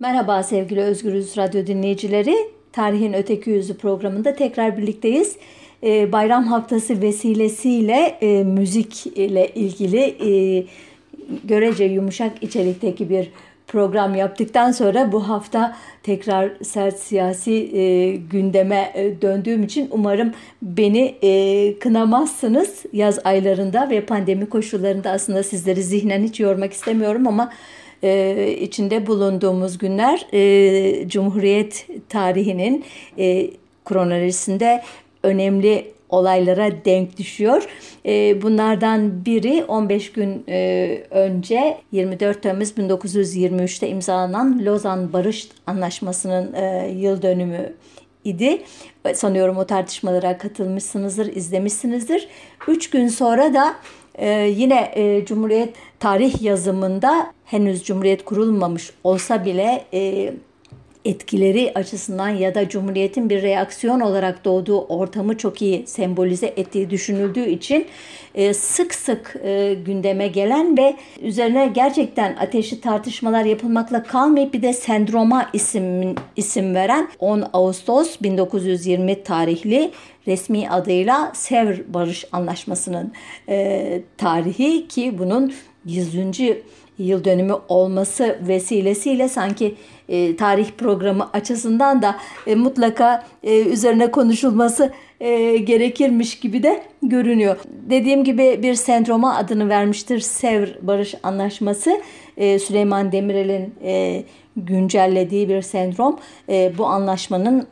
Merhaba sevgili Özgürüz Radyo dinleyicileri. Tarihin Öteki Yüzü programında tekrar birlikteyiz. Ee, bayram haftası vesilesiyle e, müzik ile ilgili e, görece yumuşak içerikteki bir program yaptıktan sonra bu hafta tekrar sert siyasi e, gündeme e, döndüğüm için umarım beni e, kınamazsınız yaz aylarında ve pandemi koşullarında aslında sizleri zihnen hiç yormak istemiyorum ama e, içinde bulunduğumuz günler e, Cumhuriyet tarihinin e, kronolojisinde önemli olaylara denk düşüyor. E, bunlardan biri 15 gün e, önce 24 Temmuz 1923'te imzalanan Lozan Barış Anlaşması'nın e, yıl dönümü idi. Sanıyorum o tartışmalara katılmışsınızdır, izlemişsinizdir. Üç gün sonra da yine Cumhuriyet tarih yazımında henüz Cumhuriyet kurulmamış olsa bile etkileri açısından ya da Cumhuriyet'in bir reaksiyon olarak doğduğu ortamı çok iyi sembolize ettiği düşünüldüğü için e, sık sık e, gündeme gelen ve üzerine gerçekten ateşli tartışmalar yapılmakla kalmayıp bir de sendroma isim, isim veren 10 Ağustos 1920 tarihli resmi adıyla Sevr Barış Anlaşması'nın e, tarihi ki bunun 100 yıl dönümü olması vesilesiyle sanki e, tarih programı açısından da e, mutlaka e, üzerine konuşulması e, gerekirmiş gibi de görünüyor. Dediğim gibi bir sendroma adını vermiştir Sevr Barış Anlaşması. E, Süleyman Demirel'in e, güncellediği bir sendrom. E, bu anlaşmanın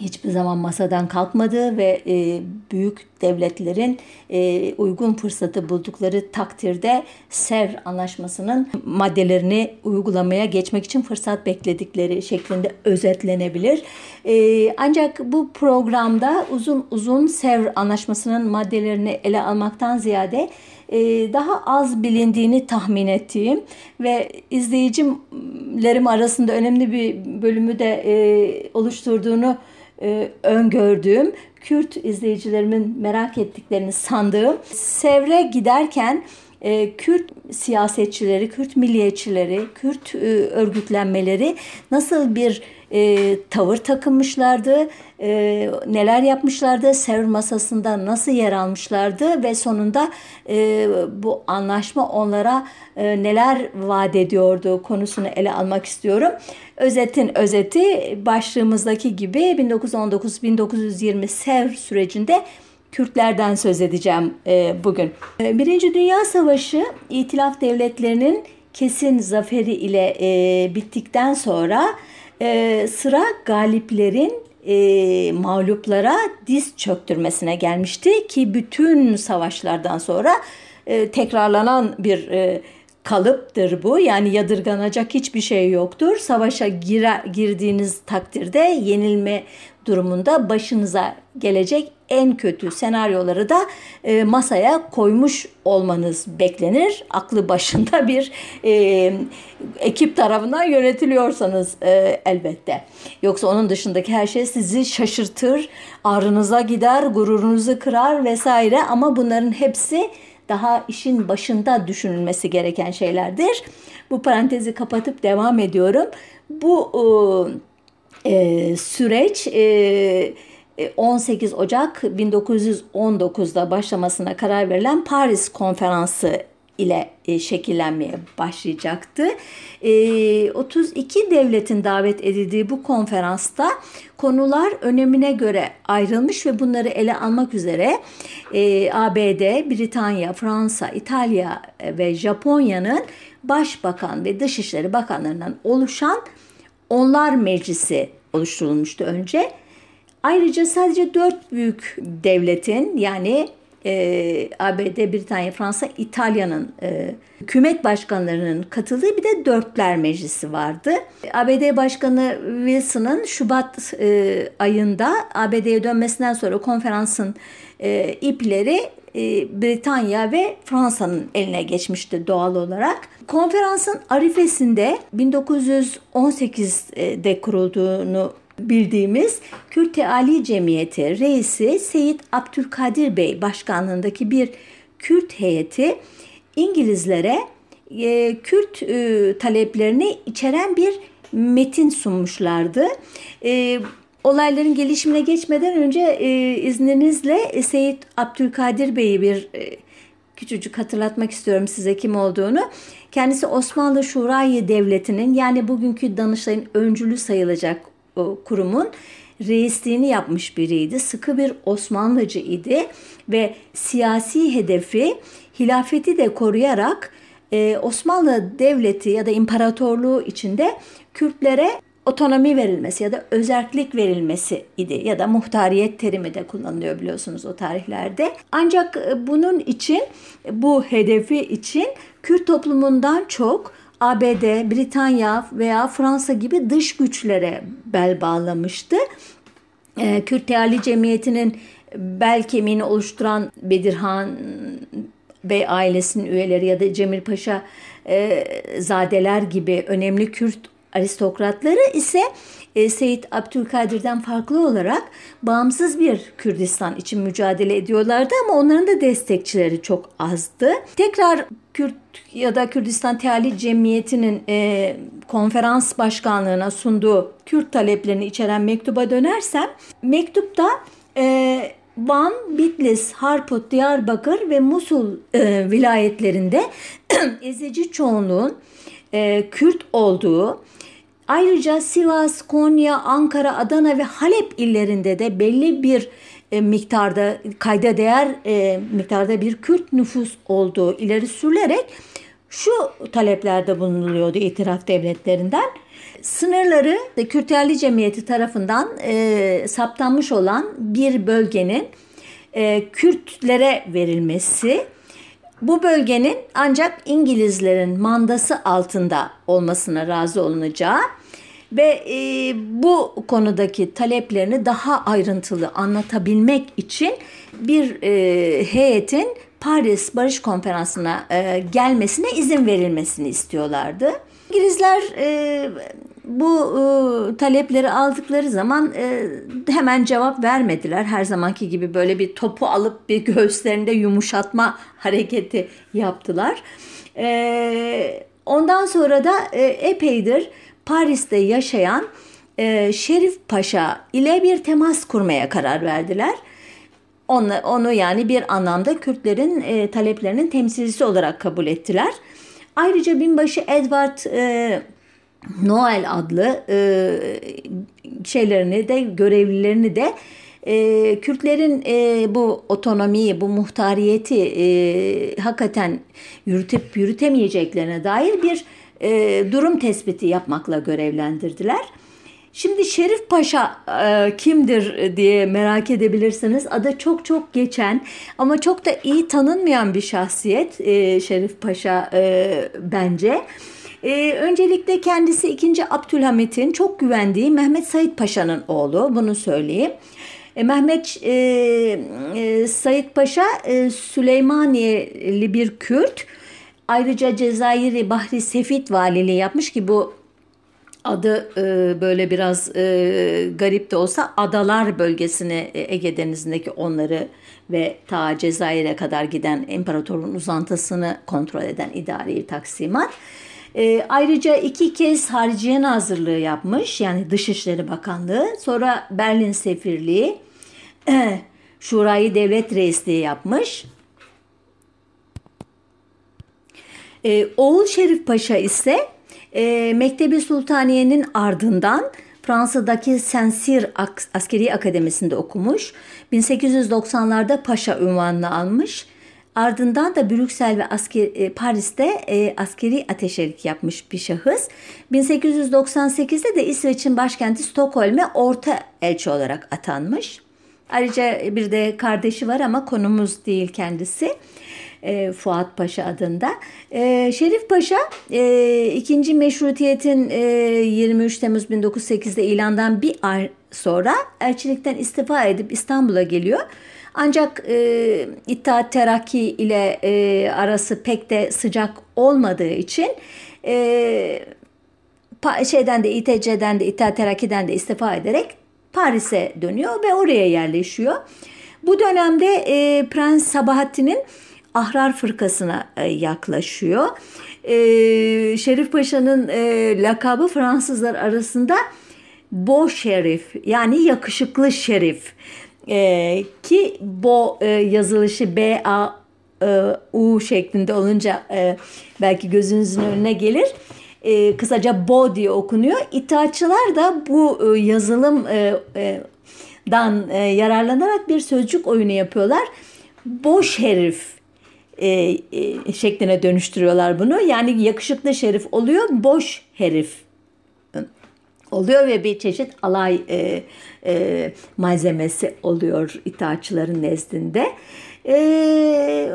hiçbir zaman masadan kalkmadığı ve e, büyük devletlerin e, uygun fırsatı buldukları takdirde SEV anlaşmasının maddelerini uygulamaya geçmek için fırsat bekledikleri şeklinde özetlenebilir. E, ancak bu programda uzun uzun SEV anlaşmasının maddelerini ele almaktan ziyade e, daha az bilindiğini tahmin ettiğim ve izleyicilerim arasında önemli bir bölümü de e, oluşturduğunu e, öngördüğüm, Kürt izleyicilerimin merak ettiklerini sandığım Sevre giderken e, Kürt siyasetçileri, Kürt milliyetçileri, Kürt e, örgütlenmeleri nasıl bir e, tavır takınmışlardı, e, neler yapmışlardı, Sevr masasında nasıl yer almışlardı ve sonunda e, bu anlaşma onlara e, neler vaat ediyordu konusunu ele almak istiyorum. Özetin özeti başlığımızdaki gibi 1919-1920 Sevr sürecinde Kürtlerden söz edeceğim e, bugün. E, Birinci Dünya Savaşı İtilaf devletlerinin kesin zaferi ile e, bittikten sonra e, sıra galiplerin e, mağluplara diz çöktürmesine gelmişti ki bütün savaşlardan sonra e, tekrarlanan bir e, kalıptır bu. Yani yadırganacak hiçbir şey yoktur. Savaşa gire, girdiğiniz takdirde yenilme durumunda başınıza gelecek en kötü senaryoları da e, masaya koymuş olmanız beklenir. Aklı başında bir e, ekip tarafından yönetiliyorsanız e, elbette. Yoksa onun dışındaki her şey sizi şaşırtır, ağrınıza gider, gururunuzu kırar vesaire ama bunların hepsi daha işin başında düşünülmesi gereken şeylerdir. Bu parantezi kapatıp devam ediyorum. Bu e, süreç e, 18 Ocak 1919'da başlamasına karar verilen Paris Konferansı ile e, şekillenmeye başlayacaktı. 32 e, devletin davet edildiği bu konferansta konular önemine göre ayrılmış ve bunları ele almak üzere e, ABD, Britanya, Fransa, İtalya ve Japonya'nın başbakan ve dışişleri bakanlarından oluşan onlar meclisi oluşturulmuştu önce. Ayrıca sadece dört büyük devletin yani e, ABD, Britanya, Fransa, İtalya'nın e, hükümet başkanlarının katıldığı bir de Dörtler Meclisi vardı. ABD Başkanı Wilson'ın Şubat e, ayında ABD'ye dönmesinden sonra konferansın e, ipleri e, Britanya ve Fransa'nın eline geçmişti doğal olarak. Konferansın arifesinde 1918'de kurulduğunu bildiğimiz Kürt Ali Cemiyeti reisi Seyit Abdülkadir Bey başkanlığındaki bir Kürt heyeti İngilizlere e, Kürt e, taleplerini içeren bir metin sunmuşlardı. E, olayların gelişimine geçmeden önce e, izninizle Seyit Abdülkadir Bey'i bir e, küçücük hatırlatmak istiyorum size kim olduğunu. Kendisi Osmanlı Şurayı Devleti'nin yani bugünkü Danıştay'ın öncülü sayılacak kurumun reisliğini yapmış biriydi. Sıkı bir Osmanlıcı idi ve siyasi hedefi hilafeti de koruyarak e, Osmanlı Devleti ya da imparatorluğu içinde Kürtlere otonomi verilmesi ya da özellik verilmesi idi ya da muhtariyet terimi de kullanılıyor biliyorsunuz o tarihlerde. Ancak e, bunun için bu hedefi için Kürt toplumundan çok ABD, Britanya veya Fransa gibi dış güçlere bel bağlamıştı. E, Kürt Teali Cemiyeti'nin bel kemiğini oluşturan Bedirhan Bey ailesinin üyeleri ya da Cemil Paşa e, zadeler gibi önemli Kürt aristokratları ise e, Seyit Abdülkadir'den farklı olarak bağımsız bir Kürdistan için mücadele ediyorlardı ama onların da destekçileri çok azdı. Tekrar Kürt ya da Kürdistan Teali Cemiyeti'nin e, konferans başkanlığına sunduğu Kürt taleplerini içeren mektuba dönersem mektupta e, Van, Bitlis, Harput, Diyarbakır ve Musul e, vilayetlerinde ezici çoğunluğun e, Kürt olduğu, ayrıca Sivas, Konya, Ankara, Adana ve Halep illerinde de belli bir e, miktarda kayda değer e, miktarda bir Kürt nüfus olduğu ileri sürülerek şu taleplerde bulunuluyordu itiraf devletlerinden. Sınırları Kürt Yerli Cemiyeti tarafından e, saptanmış olan bir bölgenin e, Kürtlere verilmesi, bu bölgenin ancak İngilizlerin mandası altında olmasına razı olunacağı ve e, bu konudaki taleplerini daha ayrıntılı anlatabilmek için bir e, heyetin Paris Barış Konferansı'na e, gelmesine izin verilmesini istiyorlardı. İngilizler e, bu e, talepleri aldıkları zaman e, hemen cevap vermediler. Her zamanki gibi böyle bir topu alıp bir göğüslerinde yumuşatma hareketi yaptılar. E, ondan sonra da e, epeydir Paris'te yaşayan e, Şerif Paşa ile bir temas kurmaya karar verdiler. Onu, onu yani bir anlamda Kürtlerin e, taleplerinin temsilcisi olarak kabul ettiler. Ayrıca binbaşı Edward e, Noel adlı e, şeylerini de görevlilerini de e, Kürtlerin e, bu otonomiyi, bu muhtariyeti e, hakikaten yürütüp yürütemeyeceklerine dair bir e, durum tespiti yapmakla görevlendirdiler. Şimdi Şerif Paşa e, kimdir diye merak edebilirsiniz. Adı çok çok geçen ama çok da iyi tanınmayan bir şahsiyet e, Şerif Paşa e, bence. E, öncelikle kendisi 2. Abdülhamit'in çok güvendiği Mehmet Said Paşa'nın oğlu. Bunu söyleyeyim. E, Mehmet e, e, Said Paşa e, Süleymaniyeli bir Kürt. Ayrıca Cezayir'i Bahri Sefit valiliği yapmış ki bu adı e, böyle biraz e, garip de olsa adalar bölgesini e, Ege Denizi'ndeki onları ve ta Cezayir'e kadar giden imparatorun uzantısını kontrol eden idari taksimat. E, ayrıca iki kez Hariciye Nazırlığı yapmış yani Dışişleri Bakanlığı sonra Berlin Sefirliği Şurayı Devlet Reisliği yapmış. E, oğul Şerif Paşa ise e, Mektebi Sultaniye'nin ardından Fransa'daki Saint-Cyr Askeri Akademisi'nde okumuş. 1890'larda paşa ünvanını almış. Ardından da Brüksel ve asker, e, Paris'te e, askeri ateşelik yapmış bir şahıs. 1898'de de İsveç'in başkenti Stockholm'e orta elçi olarak atanmış. Ayrıca bir de kardeşi var ama konumuz değil kendisi e, Fuat Paşa adında. E, Şerif Paşa e, ikinci meşrutiyetin e, 23 Temmuz 1908'de ilandan bir ay sonra elçilikten istifa edip İstanbul'a geliyor. Ancak e, İttihat Terakki ile e, arası pek de sıcak olmadığı için e, şeyden de İTC'den de İttihat Terakki'den de istifa ederek Paris'e dönüyor ve oraya yerleşiyor. Bu dönemde e, Prens Sabahattin'in Ahrar Fırkası'na e, yaklaşıyor. E, Şerif Paşa'nın e, lakabı Fransızlar arasında Bo Şerif yani yakışıklı şerif ki Bo yazılışı B A U şeklinde olunca belki gözünüzün önüne gelir. E, kısaca Bo diye okunuyor. İttihatçılar da bu e, yazılım e, e, e, yararlanarak bir sözcük oyunu yapıyorlar. Boş herif e, e, şekline dönüştürüyorlar bunu. Yani yakışıklı şerif oluyor, boş herif oluyor ve bir çeşit alay e, e, malzemesi oluyor itaatçıların nezdinde. E,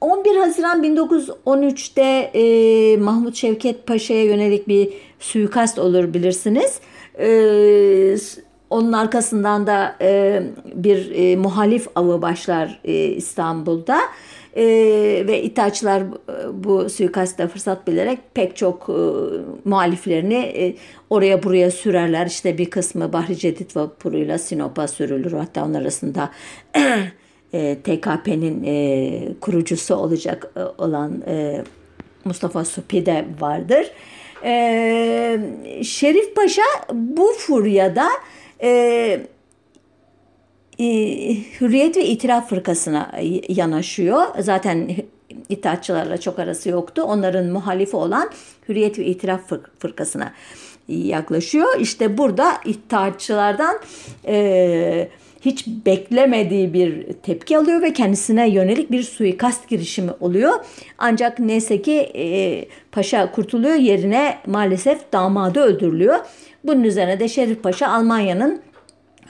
11 Haziran 1913'te e, Mahmut Şevket Paşa'ya yönelik bir suikast olur bilirsiniz. E, onun arkasından da e, bir e, muhalif avı başlar e, İstanbul'da. E, ve İttihatçılar e, bu suikastta fırsat bilerek pek çok e, muhaliflerini e, oraya buraya sürerler. İşte bir kısmı Bahri Cedid vapuruyla Sinop'a sürülür. Hatta onun arasında e, TKP'nin e, kurucusu olacak e, olan e, Mustafa Supi de vardır. E, Şerif Paşa bu furyada e, e, Hürriyet ve İtiraf Fırkası'na yanaşıyor. Zaten İttihatçılarla çok arası yoktu. Onların muhalifi olan Hürriyet ve İtiraf Fırkası'na yaklaşıyor. İşte burada İttihatçılardan e, hiç beklemediği bir tepki alıyor ve kendisine yönelik bir suikast girişimi oluyor. Ancak neyse ki e, paşa kurtuluyor yerine maalesef damadı öldürülüyor. Bunun üzerine de Şerif Paşa Almanya'nın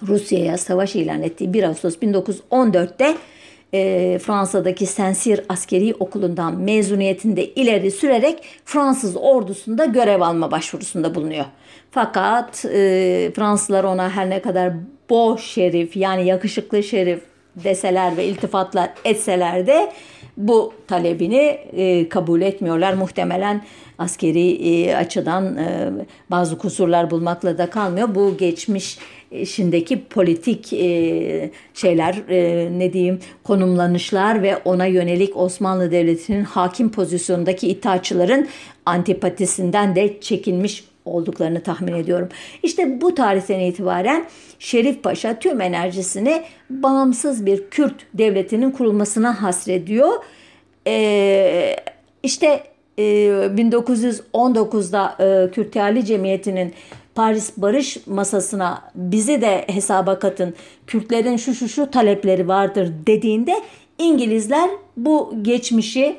Rusya'ya savaş ilan ettiği 1 Ağustos 1914'te e, Fransa'daki Sensir Askeri Okulu'ndan mezuniyetinde ileri sürerek Fransız ordusunda görev alma başvurusunda bulunuyor. Fakat e, Fransızlar ona her ne kadar boş şerif yani yakışıklı şerif deseler ve iltifatlar etseler de bu talebini e, kabul etmiyorlar. Muhtemelen askeri e, açıdan e, bazı kusurlar bulmakla da kalmıyor. Bu geçmiş işindeki politik e, şeyler e, ne diyeyim konumlanışlar ve ona yönelik Osmanlı Devleti'nin hakim pozisyondaki itaatçıların antipatisinden de çekilmiş olduklarını tahmin ediyorum. İşte bu tarihten itibaren Şerif Paşa tüm enerjisini bağımsız bir Kürt devletinin kurulmasına hasrediyor. Ee, işte e, 1919'da e, Kürtiyali Cemiyeti'nin Paris Barış Masası'na bizi de hesaba katın. Kürtlerin şu şu şu talepleri vardır dediğinde İngilizler bu geçmişi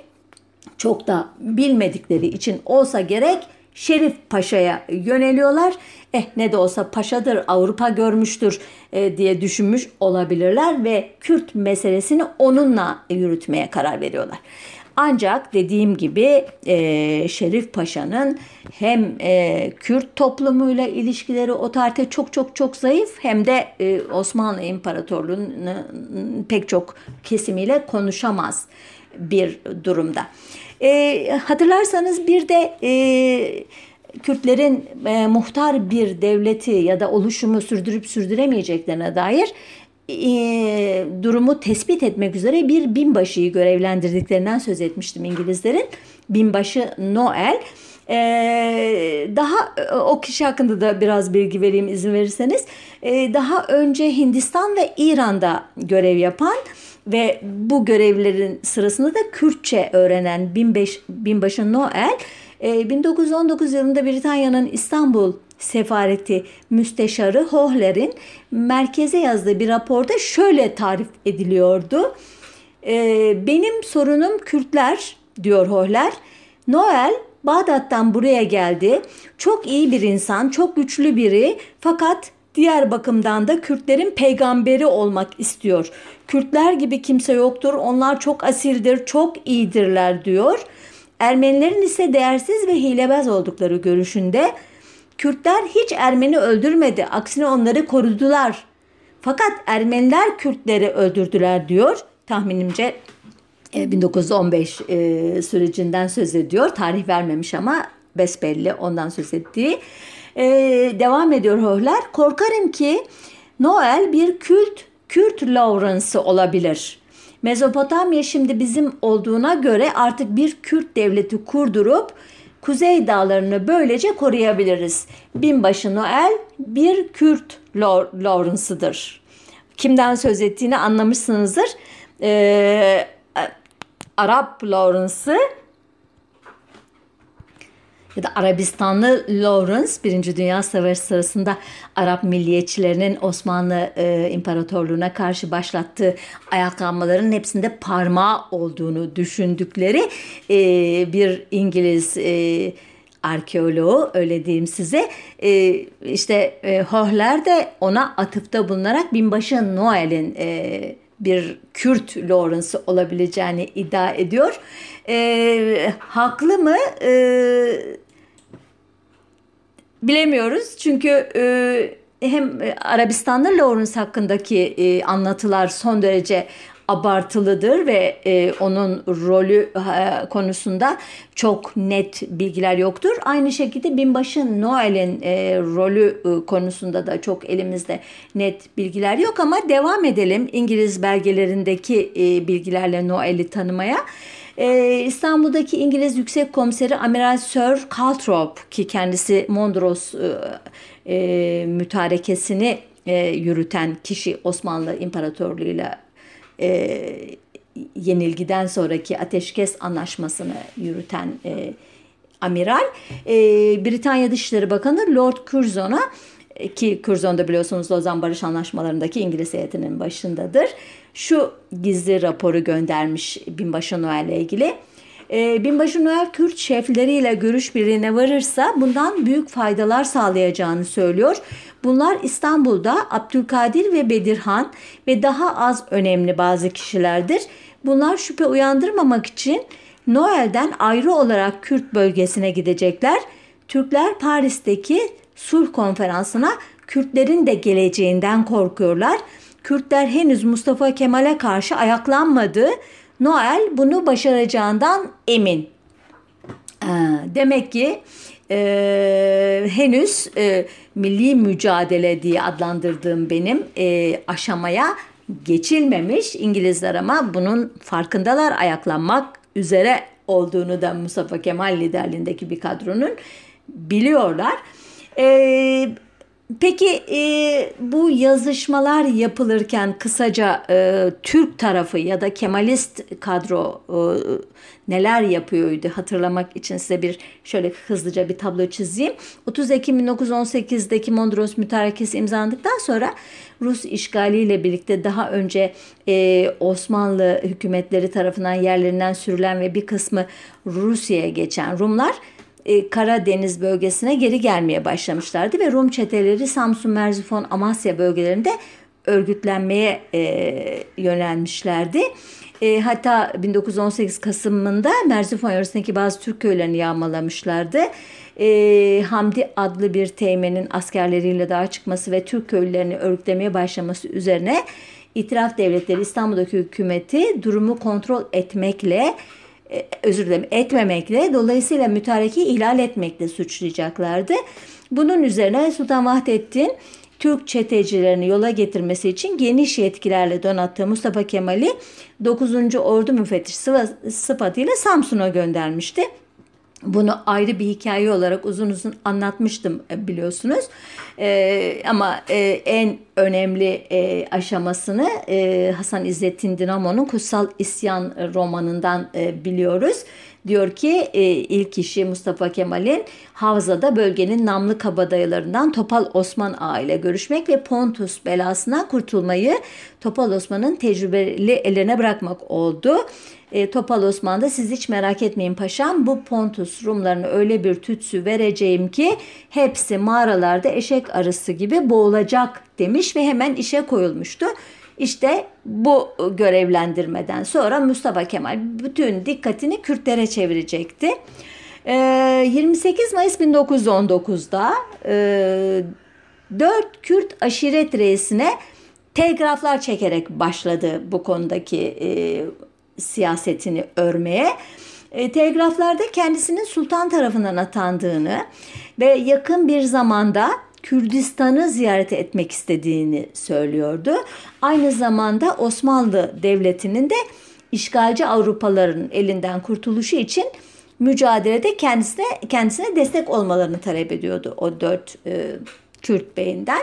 çok da bilmedikleri için olsa gerek Şerif Paşa'ya yöneliyorlar. Eh ne de olsa paşadır Avrupa görmüştür e, diye düşünmüş olabilirler ve Kürt meselesini onunla yürütmeye karar veriyorlar. Ancak dediğim gibi e, Şerif Paşa'nın hem e, Kürt toplumuyla ilişkileri o tarihte çok çok çok zayıf hem de e, Osmanlı İmparatorluğu'nun pek çok kesimiyle konuşamaz bir durumda. E, hatırlarsanız bir de e, Kürtlerin e, muhtar bir devleti ya da oluşumu sürdürüp sürdüremeyeceklerine dair e, durumu tespit etmek üzere bir binbaşıyı görevlendirdiklerinden söz etmiştim İngilizlerin. Binbaşı Noel. E, daha e, o kişi hakkında da biraz bilgi vereyim izin verirseniz. E, daha önce Hindistan ve İran'da görev yapan ve bu görevlerin sırasında da Kürtçe öğrenen binbaşı, Noel 1919 yılında Britanya'nın İstanbul Sefareti Müsteşarı Hohler'in merkeze yazdığı bir raporda şöyle tarif ediliyordu. Ee, benim sorunum Kürtler diyor Hohler. Noel Bağdat'tan buraya geldi. Çok iyi bir insan, çok güçlü biri fakat diğer bakımdan da Kürtlerin peygamberi olmak istiyor. Kürtler gibi kimse yoktur. Onlar çok asildir, çok iyidirler diyor. Ermenilerin ise değersiz ve hilebaz oldukları görüşünde Kürtler hiç Ermeni öldürmedi. Aksine onları korudular. Fakat Ermeniler Kürtleri öldürdüler diyor. Tahminimce 1915 e, e, sürecinden söz ediyor. Tarih vermemiş ama besbelli ondan söz ettiği. E, devam ediyor Hohler. Korkarım ki Noel bir Kürt Kürt Lawrence olabilir Mezopotamya şimdi bizim olduğuna göre artık bir Kürt devleti kurdurup Kuzey Dağlarını böylece koruyabiliriz. Binbaşı Noel bir Kürt Lawrence'ıdır. Kimden söz ettiğini anlamışsınızdır. Ee, Arap Lawrence'ı ya da Arabistanlı Lawrence Birinci Dünya Savaşı sırasında Arap milliyetçilerinin Osmanlı e, İmparatorluğu'na karşı başlattığı ayaklanmaların hepsinde parmağı olduğunu düşündükleri e, bir İngiliz e, arkeoloğu öyle diyeyim size e, işte e, Hohler de ona atıfta bulunarak binbaşı Noel'in e, bir Kürt Lawrence olabileceğini iddia ediyor. E, haklı mı? E, bilemiyoruz çünkü e, hem Arabistan'da Lawrence hakkındaki e, anlatılar son derece abartılıdır ve e, onun rolü e, konusunda çok net bilgiler yoktur. Aynı şekilde Binbaşı Noel'in e, rolü e, konusunda da çok elimizde net bilgiler yok ama devam edelim İngiliz belgelerindeki e, bilgilerle Noel'i tanımaya. Ee, İstanbul'daki İngiliz Yüksek Komiseri Amiral Sir Calthrop ki kendisi Mondros e, e, mütarekesini e, yürüten kişi Osmanlı İmparatorluğu'yla e, yenilgiden sonraki ateşkes anlaşmasını yürüten e, amiral. E, Britanya Dışişleri Bakanı Lord Curzon'a e, ki Curzon da biliyorsunuz Lozan Barış Anlaşmalarındaki İngiliz heyetinin başındadır. Şu gizli raporu göndermiş Binbaşı Noel ile ilgili. E, Binbaşı Noel Kürt şefleriyle görüş birliğine varırsa bundan büyük faydalar sağlayacağını söylüyor. Bunlar İstanbul'da Abdülkadir ve Bedirhan ve daha az önemli bazı kişilerdir. Bunlar şüphe uyandırmamak için Noel'den ayrı olarak Kürt bölgesine gidecekler. Türkler Paris'teki sulh konferansına Kürtlerin de geleceğinden korkuyorlar. Kürtler henüz Mustafa Kemal'e karşı ayaklanmadı. Noel bunu başaracağından emin. Ee, demek ki e, henüz e, milli mücadele diye adlandırdığım benim e, aşamaya geçilmemiş. İngilizler ama bunun farkındalar ayaklanmak üzere olduğunu da Mustafa Kemal liderliğindeki bir kadronun biliyorlar. E, Peki e, bu yazışmalar yapılırken kısaca e, Türk tarafı ya da Kemalist kadro e, neler yapıyordu hatırlamak için size bir şöyle hızlıca bir tablo çizeyim. 30 Ekim 1918'deki Mondros Mütarekesi imzalandıktan sonra Rus işgaliyle birlikte daha önce e, Osmanlı hükümetleri tarafından yerlerinden sürülen ve bir kısmı Rusya'ya geçen Rumlar e, Karadeniz bölgesine geri gelmeye başlamışlardı ve Rum çeteleri Samsun, Merzifon, Amasya bölgelerinde örgütlenmeye e, yönelmişlerdi. E, hatta 1918 Kasım'ında Merzifon yöresindeki bazı Türk köylerini yağmalamışlardı. E, Hamdi adlı bir teğmenin askerleriyle daha çıkması ve Türk köylülerini örgütlemeye başlaması üzerine İtiraf Devletleri İstanbul'daki hükümeti durumu kontrol etmekle özür dilerim etmemekle dolayısıyla mütareki ihlal etmekle suçlayacaklardı. Bunun üzerine Sultan Vahdettin Türk çetecilerini yola getirmesi için geniş yetkilerle donattığı Mustafa Kemal'i 9. Ordu Müfettişi sıfatıyla Samsun'a göndermişti. Bunu ayrı bir hikaye olarak uzun uzun anlatmıştım e, biliyorsunuz. Ee, ama e, en önemli e, aşamasını e, Hasan İzzettin Dinamo'nun Kutsal İsyan romanından e, biliyoruz. Diyor ki e, ilk kişi Mustafa Kemal'in Havza'da bölgenin namlı kabadayılarından Topal Osman Ağa ile görüşmek ve Pontus belasından kurtulmayı Topal Osman'ın tecrübeli eline bırakmak oldu. E, Topal Osman da siz hiç merak etmeyin paşam bu Pontus Rumlarına öyle bir tütsü vereceğim ki hepsi mağaralarda eşek arısı gibi boğulacak demiş ve hemen işe koyulmuştu. İşte bu görevlendirmeden sonra Mustafa Kemal bütün dikkatini Kürtlere çevirecekti. 28 e, Mayıs 1919'da 4 e, Kürt aşiret reisine telgraflar çekerek başladı bu konudaki siyasetini örmeye. E, telgraflarda kendisinin sultan tarafından atandığını ve yakın bir zamanda Kürdistan'ı ziyaret etmek istediğini söylüyordu. Aynı zamanda Osmanlı Devleti'nin de işgalci Avrupalıların elinden kurtuluşu için mücadelede kendisine kendisine destek olmalarını talep ediyordu o dört e, Kürt beyinden.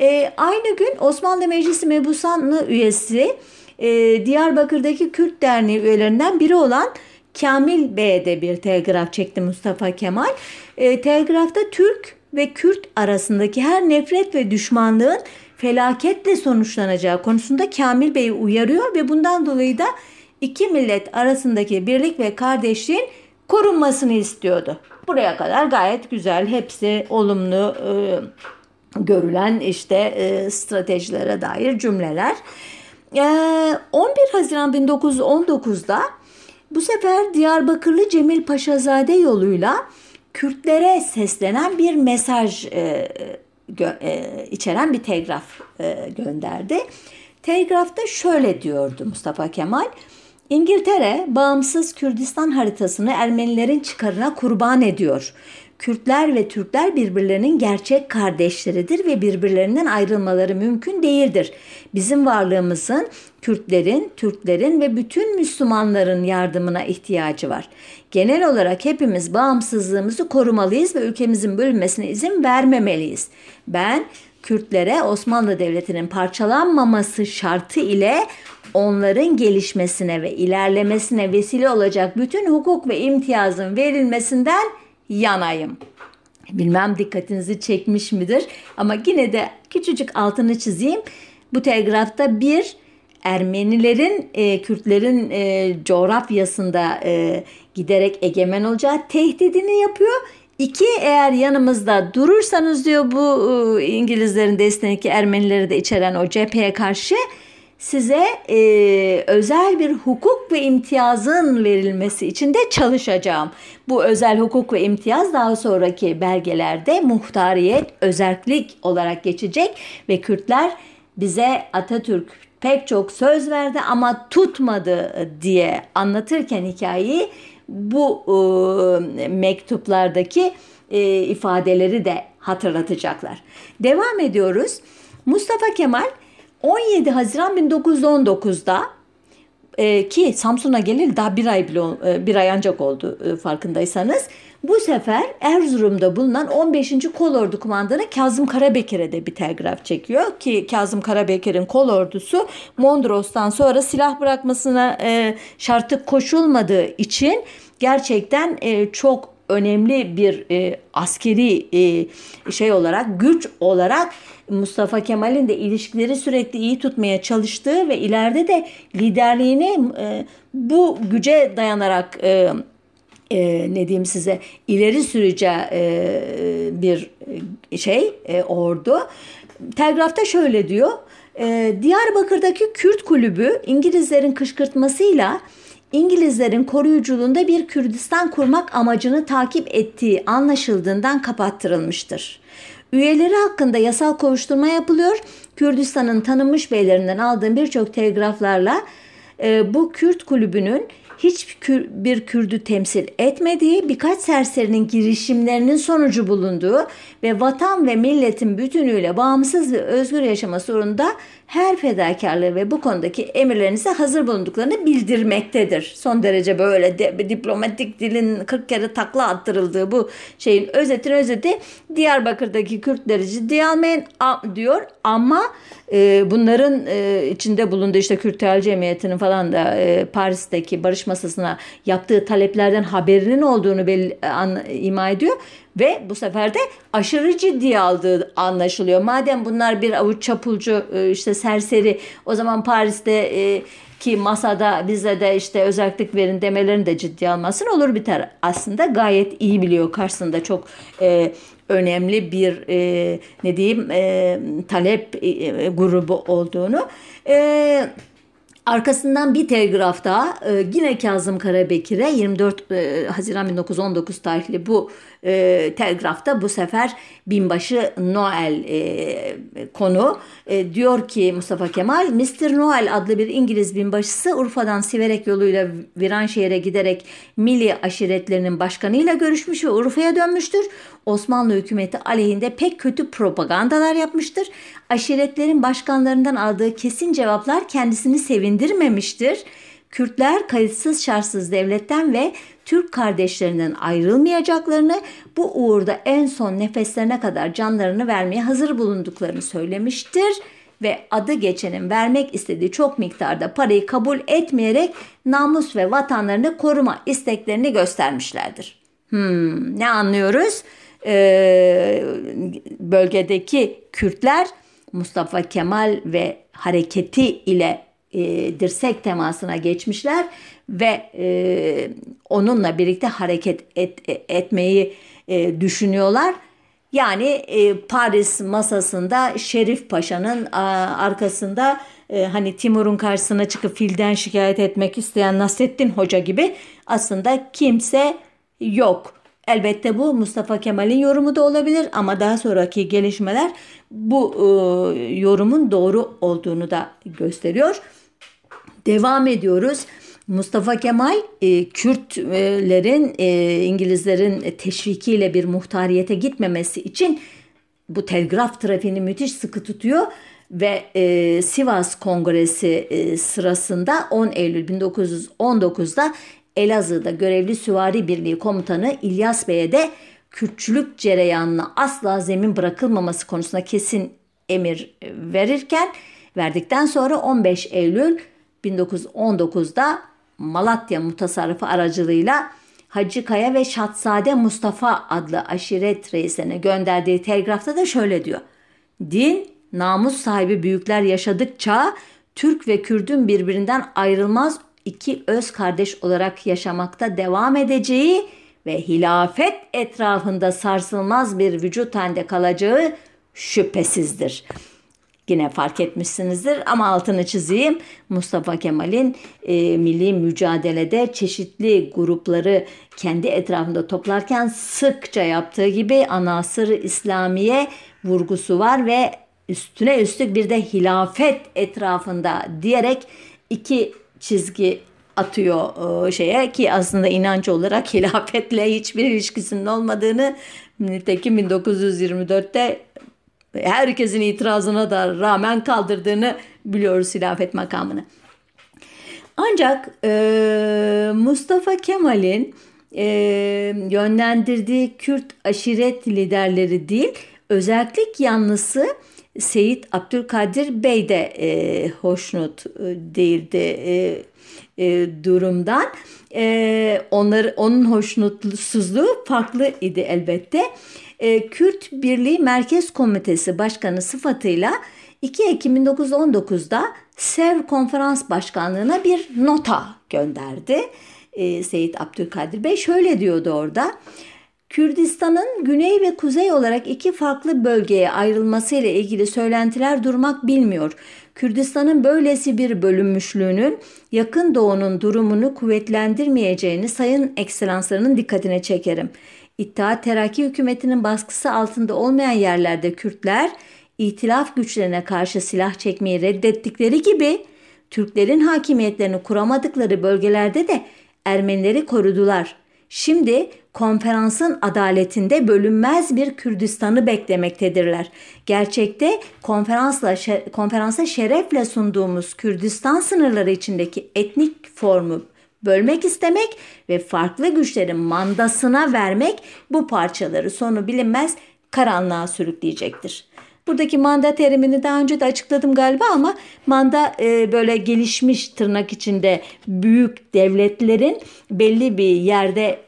E, aynı gün Osmanlı Meclisi Mebusanlı üyesi e, Diyarbakır'daki Kürt Derneği üyelerinden biri olan Kamil Bey'e de bir telgraf çekti Mustafa Kemal. E, telgrafta Türk ve Kürt arasındaki her nefret ve düşmanlığın felaketle sonuçlanacağı konusunda Kamil Bey'i uyarıyor ve bundan dolayı da iki millet arasındaki birlik ve kardeşliğin korunmasını istiyordu. Buraya kadar gayet güzel, hepsi olumlu e, görülen işte e, stratejilere dair cümleler. E, 11 Haziran 1919'da bu sefer Diyarbakırlı Cemil Paşazade yoluyla Kürtlere seslenen bir mesaj e, e, içeren bir telgraf e, gönderdi. Telgrafta şöyle diyordu Mustafa Kemal. İngiltere bağımsız Kürdistan haritasını Ermenilerin çıkarına kurban ediyor. Kürtler ve Türkler birbirlerinin gerçek kardeşleridir ve birbirlerinden ayrılmaları mümkün değildir. Bizim varlığımızın Kürtlerin, Türklerin ve bütün Müslümanların yardımına ihtiyacı var. Genel olarak hepimiz bağımsızlığımızı korumalıyız ve ülkemizin bölünmesine izin vermemeliyiz. Ben Kürtlere Osmanlı Devleti'nin parçalanmaması şartı ile onların gelişmesine ve ilerlemesine vesile olacak bütün hukuk ve imtiyazın verilmesinden yanayım. Bilmem dikkatinizi çekmiş midir ama yine de küçücük altını çizeyim. Bu telgrafta bir Ermenilerin e, Kürtlerin e, coğrafyasında e, giderek egemen olacağı tehdidini yapıyor. İki eğer yanımızda durursanız diyor bu e, İngilizlerin desteğindeki Ermenileri de içeren o cepheye karşı size e, özel bir hukuk ve imtiyazın verilmesi için de çalışacağım. Bu özel hukuk ve imtiyaz daha sonraki belgelerde muhtariyet, özellik olarak geçecek ve Kürtler bize Atatürk pek çok söz verdi ama tutmadı diye anlatırken hikayeyi bu e, mektuplardaki e, ifadeleri de hatırlatacaklar. Devam ediyoruz. Mustafa Kemal 17 Haziran 1919'da e, ki Samsun'a geleli daha bir ay bile e, bir ay ancak oldu e, farkındaysanız. Bu sefer Erzurum'da bulunan 15. Kolordu Kumandanı Kazım Karabekir'e de bir telgraf çekiyor ki Kazım Karabekir'in kolordusu Mondros'tan sonra silah bırakmasına e, şartı koşulmadığı için gerçekten e, çok önemli bir e, askeri e, şey olarak güç olarak Mustafa Kemal'in de ilişkileri sürekli iyi tutmaya çalıştığı ve ileride de liderliğini e, bu güce dayanarak e, e, ne diyeyim size ileri süreceği e, bir şey e, ordu. Telgrafta şöyle diyor. E, Diyarbakır'daki Kürt kulübü İngilizlerin kışkırtmasıyla İngilizlerin koruyuculuğunda bir Kürdistan kurmak amacını takip ettiği anlaşıldığından kapattırılmıştır. Üyeleri hakkında yasal kovuşturma yapılıyor. Kürdistan'ın tanınmış beylerinden aldığım birçok telgraflarla e, bu Kürt kulübünün hiçbir Kürdü temsil etmediği, birkaç serserinin girişimlerinin sonucu bulunduğu ve vatan ve milletin bütünüyle bağımsız ve özgür yaşaması uğrunda her fedakarlığı ve bu konudaki emirlerinize hazır bulunduklarını bildirmektedir. Son derece böyle de, diplomatik dilin 40 kere takla attırıldığı bu şeyin özetin özeti Diyarbakır'daki ciddiye almayın diyor ama e, bunların e, içinde bulunduğu işte Kürtel Cemiyeti'nin falan da e, Paris'teki barış masasına yaptığı taleplerden haberinin olduğunu belli, an, ima ediyor ve bu sefer de aşırı ciddiye aldığı anlaşılıyor. Madem bunlar bir avuç çapulcu e, işte serseri o zaman Paris'te e, ki masada bize de işte özellik verin demelerini de ciddiye almasın olur biter. Aslında gayet iyi biliyor karşısında çok e, önemli bir e, ne diyeyim e, talep e, grubu olduğunu. E, Arkasından bir telgraf daha e, yine Kazım Karabekir'e 24 e, Haziran 1919 tarihli bu e, telgrafta bu sefer binbaşı Noel e, konu. E, diyor ki Mustafa Kemal, Mr. Noel adlı bir İngiliz binbaşısı Urfa'dan Siverek yoluyla Viranşehir'e giderek Milli aşiretlerinin başkanıyla görüşmüş ve Urfa'ya dönmüştür. Osmanlı hükümeti aleyhinde pek kötü propagandalar yapmıştır. Aşiretlerin başkanlarından aldığı kesin cevaplar kendisini sevindirmemiştir. Kürtler kayıtsız şartsız devletten ve Türk kardeşlerinden ayrılmayacaklarını, bu uğurda en son nefeslerine kadar canlarını vermeye hazır bulunduklarını söylemiştir ve adı geçenin vermek istediği çok miktarda parayı kabul etmeyerek namus ve vatanlarını koruma isteklerini göstermişlerdir. Hmm, ne anlıyoruz? Ee, bölgedeki Kürtler Mustafa Kemal ve hareketi ile e, dirsek temasına geçmişler ve e, onunla birlikte hareket et, etmeyi e, düşünüyorlar. Yani e, Paris masasında Şerif Paşa'nın arkasında e, hani Timur'un karşısına çıkıp filden şikayet etmek isteyen Nasreddin Hoca gibi aslında kimse yok. Elbette bu Mustafa Kemal'in yorumu da olabilir ama daha sonraki gelişmeler bu e, yorumun doğru olduğunu da gösteriyor. Devam ediyoruz. Mustafa Kemal e, Kürtlerin e, İngilizlerin teşvikiyle bir muhtariyete gitmemesi için bu telgraf trafiğini müthiş sıkı tutuyor ve e, Sivas Kongresi e, sırasında 10 Eylül 1919'da Elazığ'da görevli Süvari Birliği Komutanı İlyas Bey'e de Kürtçülük cereyanına asla zemin bırakılmaması konusunda kesin emir verirken verdikten sonra 15 Eylül 1919'da Malatya Mutasarrıfı aracılığıyla Hacı Kaya ve Şatsade Mustafa adlı aşiret reisine gönderdiği telgrafta da şöyle diyor. Din, namus sahibi büyükler yaşadıkça Türk ve Kürdün birbirinden ayrılmaz iki öz kardeş olarak yaşamakta devam edeceği ve hilafet etrafında sarsılmaz bir vücut halinde kalacağı şüphesizdir. Yine fark etmişsinizdir ama altını çizeyim. Mustafa Kemal'in e, milli mücadelede çeşitli grupları kendi etrafında toplarken sıkça yaptığı gibi anasır İslamiye vurgusu var ve üstüne üstlük bir de hilafet etrafında diyerek iki çizgi atıyor e, şeye ki aslında inanç olarak hilafetle hiçbir ilişkisinin olmadığını nitekim 1924'te herkesin itirazına da rağmen kaldırdığını biliyoruz hilafet makamını. Ancak e, Mustafa Kemal'in e, yönlendirdiği Kürt aşiret liderleri değil, özellik yanlısı Seyit Abdülkadir Bey de e, hoşnut e, değildi e, e, durumdan. E, onlar, onun hoşnutsuzluğu farklı idi elbette. Kürt Birliği Merkez Komitesi Başkanı sıfatıyla 2 Ekim 1919'da SEV Konferans Başkanlığı'na bir nota gönderdi. E, Seyit Abdülkadir Bey şöyle diyordu orada. Kürdistan'ın güney ve kuzey olarak iki farklı bölgeye ayrılması ile ilgili söylentiler durmak bilmiyor. Kürdistan'ın böylesi bir bölünmüşlüğünün yakın doğunun durumunu kuvvetlendirmeyeceğini sayın ekselanslarının dikkatine çekerim. İttihat Terakki hükümetinin baskısı altında olmayan yerlerde Kürtler itilaf güçlerine karşı silah çekmeyi reddettikleri gibi Türklerin hakimiyetlerini kuramadıkları bölgelerde de Ermenileri korudular. Şimdi konferansın adaletinde bölünmez bir Kürdistan'ı beklemektedirler. Gerçekte konferansla konferansa şerefle sunduğumuz Kürdistan sınırları içindeki etnik formu bölmek istemek ve farklı güçlerin mandasına vermek bu parçaları sonu bilinmez karanlığa sürükleyecektir. Buradaki manda terimini daha önce de açıkladım galiba ama manda e, böyle gelişmiş tırnak içinde büyük devletlerin belli bir yerde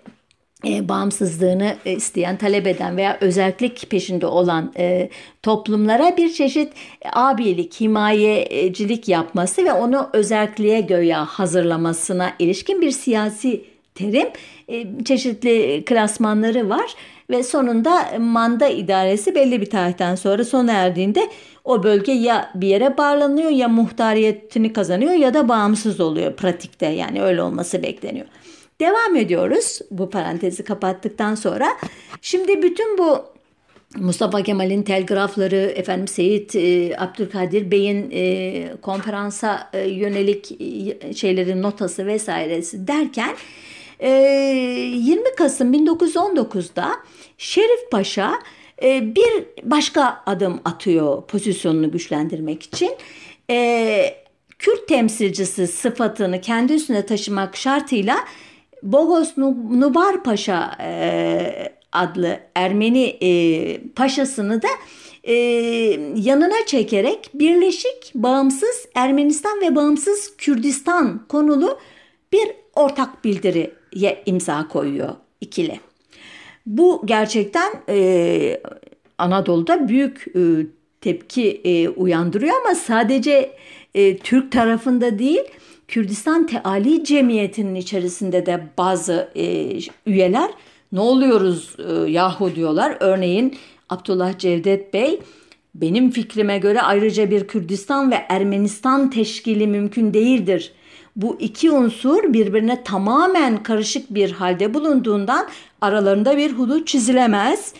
e, bağımsızlığını e, isteyen, talep eden veya özellik peşinde olan e, toplumlara bir çeşit abilik, himayecilik yapması ve onu özelliğe göya hazırlamasına ilişkin bir siyasi terim. E, çeşitli klasmanları var ve sonunda manda idaresi belli bir tarihten sonra sona erdiğinde o bölge ya bir yere bağlanıyor ya muhtariyetini kazanıyor ya da bağımsız oluyor pratikte yani öyle olması bekleniyor. Devam ediyoruz bu parantezi kapattıktan sonra. Şimdi bütün bu Mustafa Kemal'in telgrafları, efendim Seyit e, Abdülkadir Bey'in e, konferansa e, yönelik e, şeylerin notası vesairesi derken e, 20 Kasım 1919'da Şerif Paşa e, bir başka adım atıyor pozisyonunu güçlendirmek için. E, Kürt temsilcisi sıfatını kendi üstüne taşımak şartıyla Bogos Nubar Paşa e, adlı Ermeni e, paşasını da e, yanına çekerek Birleşik Bağımsız Ermenistan ve Bağımsız Kürdistan konulu bir ortak bildiriye imza koyuyor ikili. Bu gerçekten Anadolu'da büyük tepki uyandırıyor ama sadece Türk tarafında değil Kürdistan Teali Cemiyeti'nin içerisinde de bazı e, üyeler ne oluyoruz e, yahu diyorlar. Örneğin Abdullah Cevdet Bey benim fikrime göre ayrıca bir Kürdistan ve Ermenistan teşkili mümkün değildir. Bu iki unsur birbirine tamamen karışık bir halde bulunduğundan aralarında bir hudut çizilemez.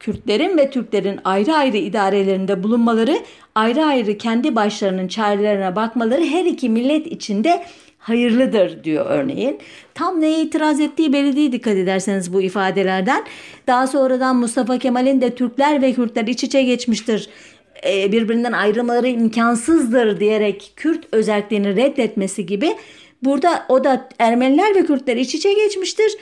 Kürtlerin ve Türklerin ayrı ayrı idarelerinde bulunmaları, ayrı ayrı kendi başlarının çarelerine bakmaları her iki millet içinde hayırlıdır diyor örneğin. Tam neye itiraz ettiği belli değil dikkat ederseniz bu ifadelerden. Daha sonradan Mustafa Kemal'in de Türkler ve Kürtler iç içe geçmiştir e, birbirinden ayrılmaları imkansızdır diyerek Kürt özelliğini reddetmesi gibi burada o da Ermeniler ve Kürtler iç içe geçmiştir.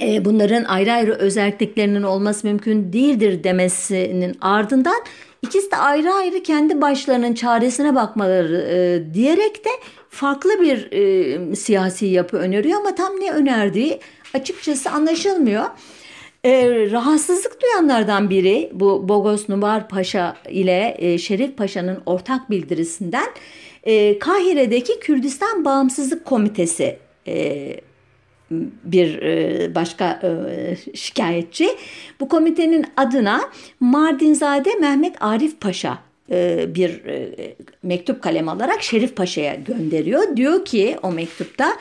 E, bunların ayrı ayrı özelliklerinin olması mümkün değildir demesinin ardından ikisi de ayrı ayrı kendi başlarının çaresine bakmaları e, diyerek de farklı bir e, siyasi yapı öneriyor ama tam ne önerdiği açıkçası anlaşılmıyor. E, rahatsızlık duyanlardan biri bu Bogos Nubar Paşa ile e, Şerif Paşa'nın ortak bildirisinden e, Kahire'deki Kürdistan Bağımsızlık Komitesi e, bir e, başka e, şikayetçi. Bu komitenin adına Mardinzade Mehmet Arif Paşa e, bir mektup kalem alarak Şerif Paşa'ya gönderiyor. Diyor ki o mektupta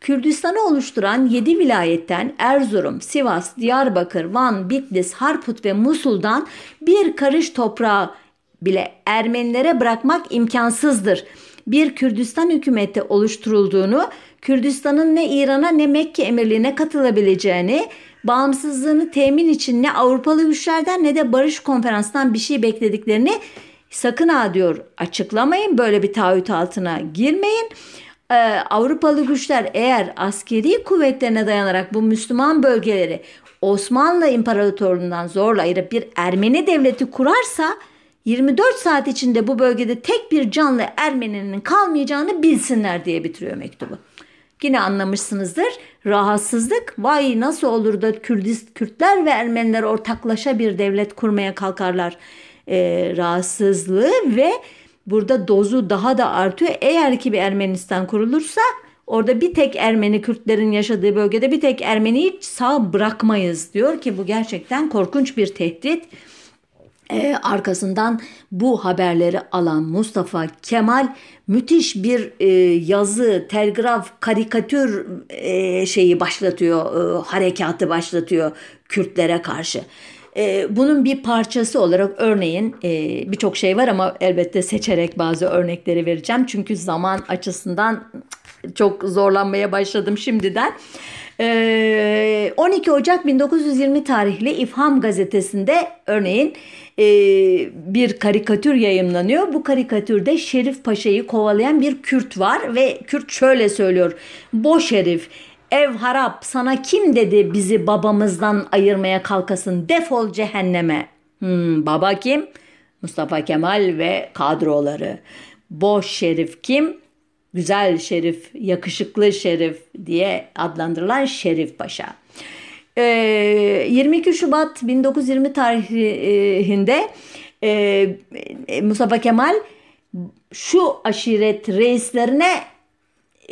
Kürdistan'ı oluşturan 7 vilayetten Erzurum, Sivas, Diyarbakır, Van, Bitlis, Harput ve Musul'dan bir karış toprağı bile Ermenilere bırakmak imkansızdır. Bir Kürdistan hükümeti oluşturulduğunu Kürdistan'ın ne İran'a ne Mekke emirliğine katılabileceğini, bağımsızlığını temin için ne Avrupalı güçlerden ne de barış konferansından bir şey beklediklerini sakın ha diyor açıklamayın. Böyle bir taahhüt altına girmeyin. Ee, Avrupalı güçler eğer askeri kuvvetlerine dayanarak bu Müslüman bölgeleri Osmanlı İmparatorluğundan zorla ayırıp bir Ermeni devleti kurarsa 24 saat içinde bu bölgede tek bir canlı Ermeninin kalmayacağını bilsinler diye bitiriyor mektubu. Yine anlamışsınızdır. Rahatsızlık vay nasıl olur da Kürdist, Kürtler ve Ermeniler ortaklaşa bir devlet kurmaya kalkarlar e, rahatsızlığı ve burada dozu daha da artıyor. Eğer ki bir Ermenistan kurulursa orada bir tek Ermeni Kürtlerin yaşadığı bölgede bir tek Ermeniyi sağ bırakmayız diyor ki bu gerçekten korkunç bir tehdit. Ee, arkasından bu haberleri alan Mustafa Kemal müthiş bir e, yazı, telgraf, karikatür e, şeyi başlatıyor, e, harekatı başlatıyor Kürtlere karşı. E, bunun bir parçası olarak örneğin e, birçok şey var ama elbette seçerek bazı örnekleri vereceğim. Çünkü zaman açısından çok zorlanmaya başladım şimdiden. 12 Ocak 1920 tarihli İfham gazetesinde örneğin bir karikatür yayınlanıyor. Bu karikatürde Şerif Paşa'yı kovalayan bir Kürt var ve Kürt şöyle söylüyor. Boş herif Ev harap sana kim dedi bizi babamızdan ayırmaya kalkasın defol cehenneme. Hmm, baba kim? Mustafa Kemal ve kadroları. Boş şerif kim? Güzel şerif, yakışıklı şerif diye adlandırılan Şerif Paşa. Ee, 22 Şubat 1920 tarihinde e, Mustafa Kemal şu aşiret reislerine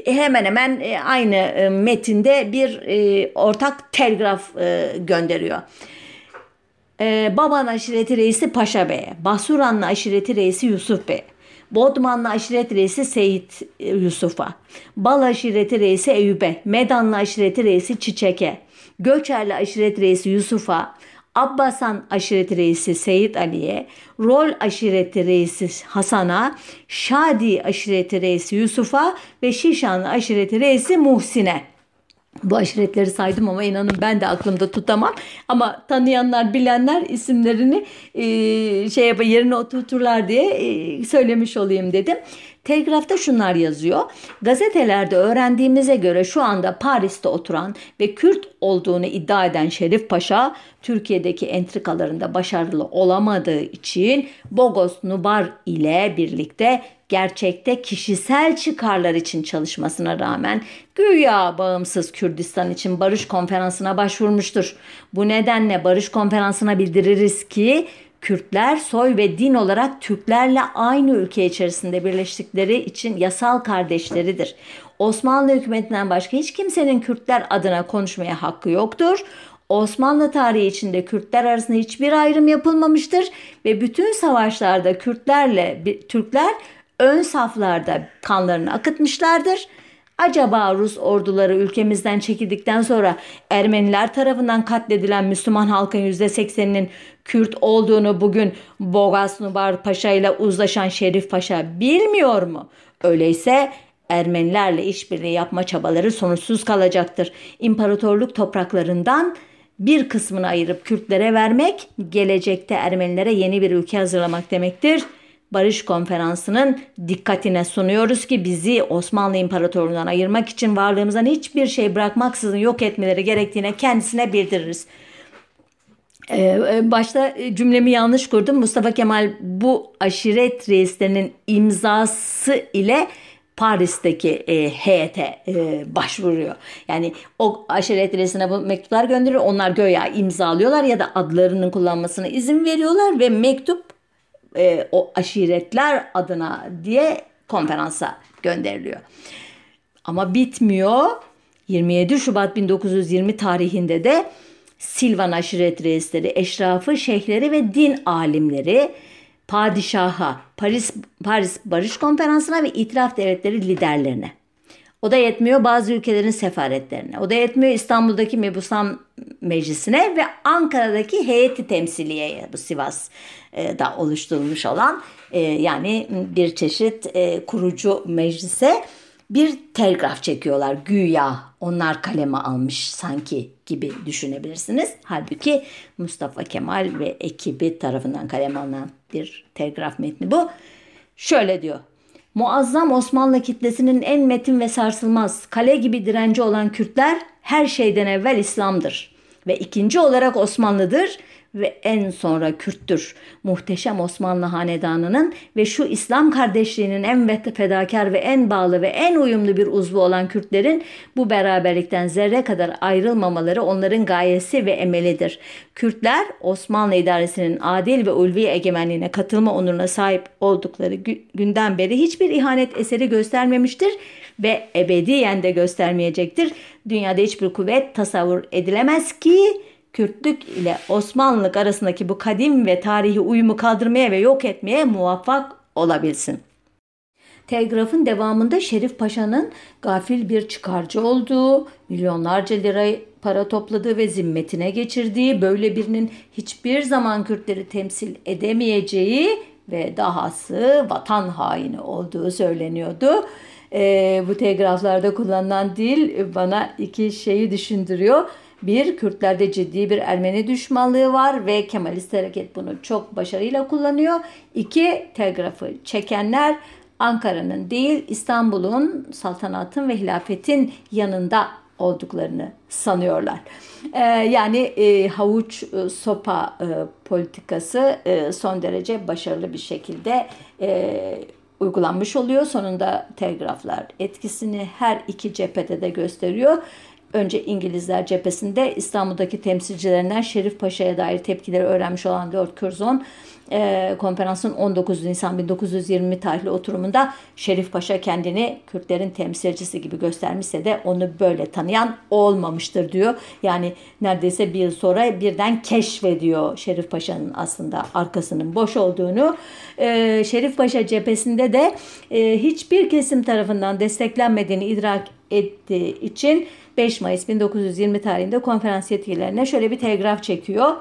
hemen hemen e, aynı e, metinde bir e, ortak telgraf gönderiyor. Baban aşireti reisi Paşa Bey, Basuranlı aşireti reisi Yusuf Bey, Bodmanlı aşiret reisi Seyit Yusuf'a, Bal aşireti reisi Eyüp'e, Medanlı aşireti reisi Çiçek'e, Göçerli aşiret reisi Yusuf'a, Abbasan aşireti reisi Seyit Ali'ye, Rol aşireti reisi Hasan'a, Şadi aşireti reisi Yusuf'a ve Şişanlı aşireti reisi Muhsin'e. Bu aşiretleri saydım ama inanın ben de aklımda tutamam. Ama tanıyanlar, bilenler isimlerini e, şey yap yerine oturturlar diye e, söylemiş olayım dedim. Telgrafta şunlar yazıyor. Gazetelerde öğrendiğimize göre şu anda Paris'te oturan ve Kürt olduğunu iddia eden Şerif Paşa, Türkiye'deki entrikalarında başarılı olamadığı için Bogos Nubar ile birlikte gerçekte kişisel çıkarlar için çalışmasına rağmen güya bağımsız Kürdistan için barış konferansına başvurmuştur. Bu nedenle barış konferansına bildiririz ki Kürtler soy ve din olarak Türklerle aynı ülke içerisinde birleştikleri için yasal kardeşleridir. Osmanlı hükümetinden başka hiç kimsenin Kürtler adına konuşmaya hakkı yoktur. Osmanlı tarihi içinde Kürtler arasında hiçbir ayrım yapılmamıştır ve bütün savaşlarda Kürtlerle Türkler ön saflarda kanlarını akıtmışlardır. Acaba Rus orduları ülkemizden çekildikten sonra Ermeniler tarafından katledilen Müslüman halkın %80'inin Kürt olduğunu bugün Bogas Nubar Paşa ile uzlaşan Şerif Paşa bilmiyor mu? Öyleyse Ermenilerle işbirliği yapma çabaları sonuçsuz kalacaktır. İmparatorluk topraklarından bir kısmını ayırıp Kürtlere vermek, gelecekte Ermenilere yeni bir ülke hazırlamak demektir. Barış Konferansı'nın dikkatine sunuyoruz ki bizi Osmanlı İmparatorluğu'ndan ayırmak için varlığımızdan hiçbir şey bırakmaksızın yok etmeleri gerektiğine kendisine bildiririz. Ee, başta cümlemi yanlış kurdum. Mustafa Kemal bu aşiret reislerinin imzası ile Paris'teki e, heyete e, başvuruyor. Yani o aşiret reisine bu mektuplar gönderiyor. Onlar göya imzalıyorlar ya da adlarının kullanmasına izin veriyorlar ve mektup e, o aşiretler adına diye konferansa gönderiliyor. Ama bitmiyor. 27 Şubat 1920 tarihinde de Silvan aşiret reisleri, eşrafı, şeyhleri ve din alimleri padişaha, Paris, Paris Barış Konferansı'na ve itiraf devletleri liderlerine. O da yetmiyor bazı ülkelerin sefaretlerine. O da yetmiyor İstanbul'daki Mebusan Meclisi'ne ve Ankara'daki heyeti temsiliyeye bu Sivas'da oluşturulmuş olan e, yani bir çeşit e, kurucu meclise bir telgraf çekiyorlar. Güya onlar kaleme almış sanki gibi düşünebilirsiniz. Halbuki Mustafa Kemal ve ekibi tarafından kaleme alınan bir telgraf metni bu. Şöyle diyor. Muazzam Osmanlı kitlesinin en metin ve sarsılmaz, kale gibi direnci olan Kürtler her şeyden evvel İslam'dır. Ve ikinci olarak Osmanlı'dır ve en sonra Kürttür. Muhteşem Osmanlı hanedanının ve şu İslam kardeşliğinin en fedakar ve en bağlı ve en uyumlu bir uzvu olan Kürtlerin bu beraberlikten zerre kadar ayrılmamaları onların gayesi ve emelidir. Kürtler Osmanlı idaresinin adil ve ulvi egemenliğine katılma onuruna sahip oldukları günden beri hiçbir ihanet eseri göstermemiştir ve ebediyen de göstermeyecektir. Dünyada hiçbir kuvvet tasavvur edilemez ki Kürtlük ile Osmanlılık arasındaki bu kadim ve tarihi uyumu kaldırmaya ve yok etmeye muvaffak olabilsin. Telgrafın devamında Şerif Paşa'nın gafil bir çıkarcı olduğu, milyonlarca lira para topladığı ve zimmetine geçirdiği, böyle birinin hiçbir zaman Kürtleri temsil edemeyeceği ve dahası vatan haini olduğu söyleniyordu. E, bu telgraflarda kullanılan dil bana iki şeyi düşündürüyor. Bir, Kürtlerde ciddi bir Ermeni düşmanlığı var ve Kemalist hareket bunu çok başarıyla kullanıyor. İki, telgrafı çekenler Ankara'nın değil İstanbul'un saltanatın ve hilafetin yanında olduklarını sanıyorlar. Ee, yani e, havuç e, sopa e, politikası e, son derece başarılı bir şekilde e, uygulanmış oluyor. Sonunda telgraflar etkisini her iki cephede de gösteriyor. Önce İngilizler cephesinde İstanbul'daki temsilcilerinden Şerif Paşa'ya dair tepkileri öğrenmiş olan Lord Curzon e, konferansın 19 Nisan 1920 tarihli oturumunda Şerif Paşa kendini Kürtlerin temsilcisi gibi göstermişse de onu böyle tanıyan olmamıştır diyor. Yani neredeyse bir yıl sonra birden keşfediyor Şerif Paşa'nın aslında arkasının boş olduğunu. E, Şerif Paşa cephesinde de e, hiçbir kesim tarafından desteklenmediğini idrak ettiği için 5 Mayıs 1920 tarihinde konferans yetkililerine şöyle bir telgraf çekiyor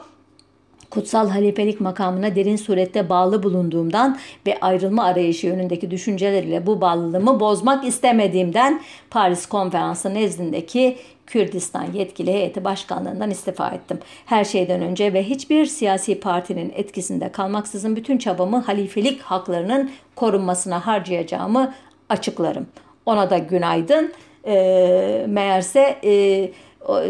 kutsal halifelik makamına derin surette bağlı bulunduğumdan ve ayrılma arayışı yönündeki düşünceleriyle bu bağlılığımı bozmak istemediğimden Paris Konferansı nezdindeki Kürdistan yetkili heyeti başkanlığından istifa ettim. Her şeyden önce ve hiçbir siyasi partinin etkisinde kalmaksızın bütün çabamı halifelik haklarının korunmasına harcayacağımı açıklarım. Ona da günaydın. E, meğerse e,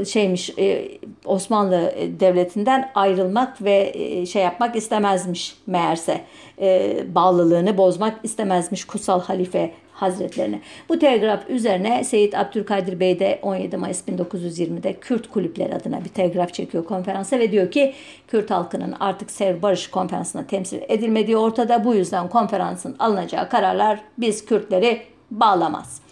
şeymiş e, Osmanlı Devleti'nden ayrılmak ve e, şey yapmak istemezmiş meğerse e, bağlılığını bozmak istemezmiş kutsal halife hazretlerine. Bu telgraf üzerine Seyit Abdülkadir Bey de 17 Mayıs 1920'de Kürt kulüpleri adına bir telgraf çekiyor konferansa ve diyor ki Kürt halkının artık Sev Barış Konferansı'na temsil edilmediği ortada. Bu yüzden konferansın alınacağı kararlar biz Kürtleri bağlamaz.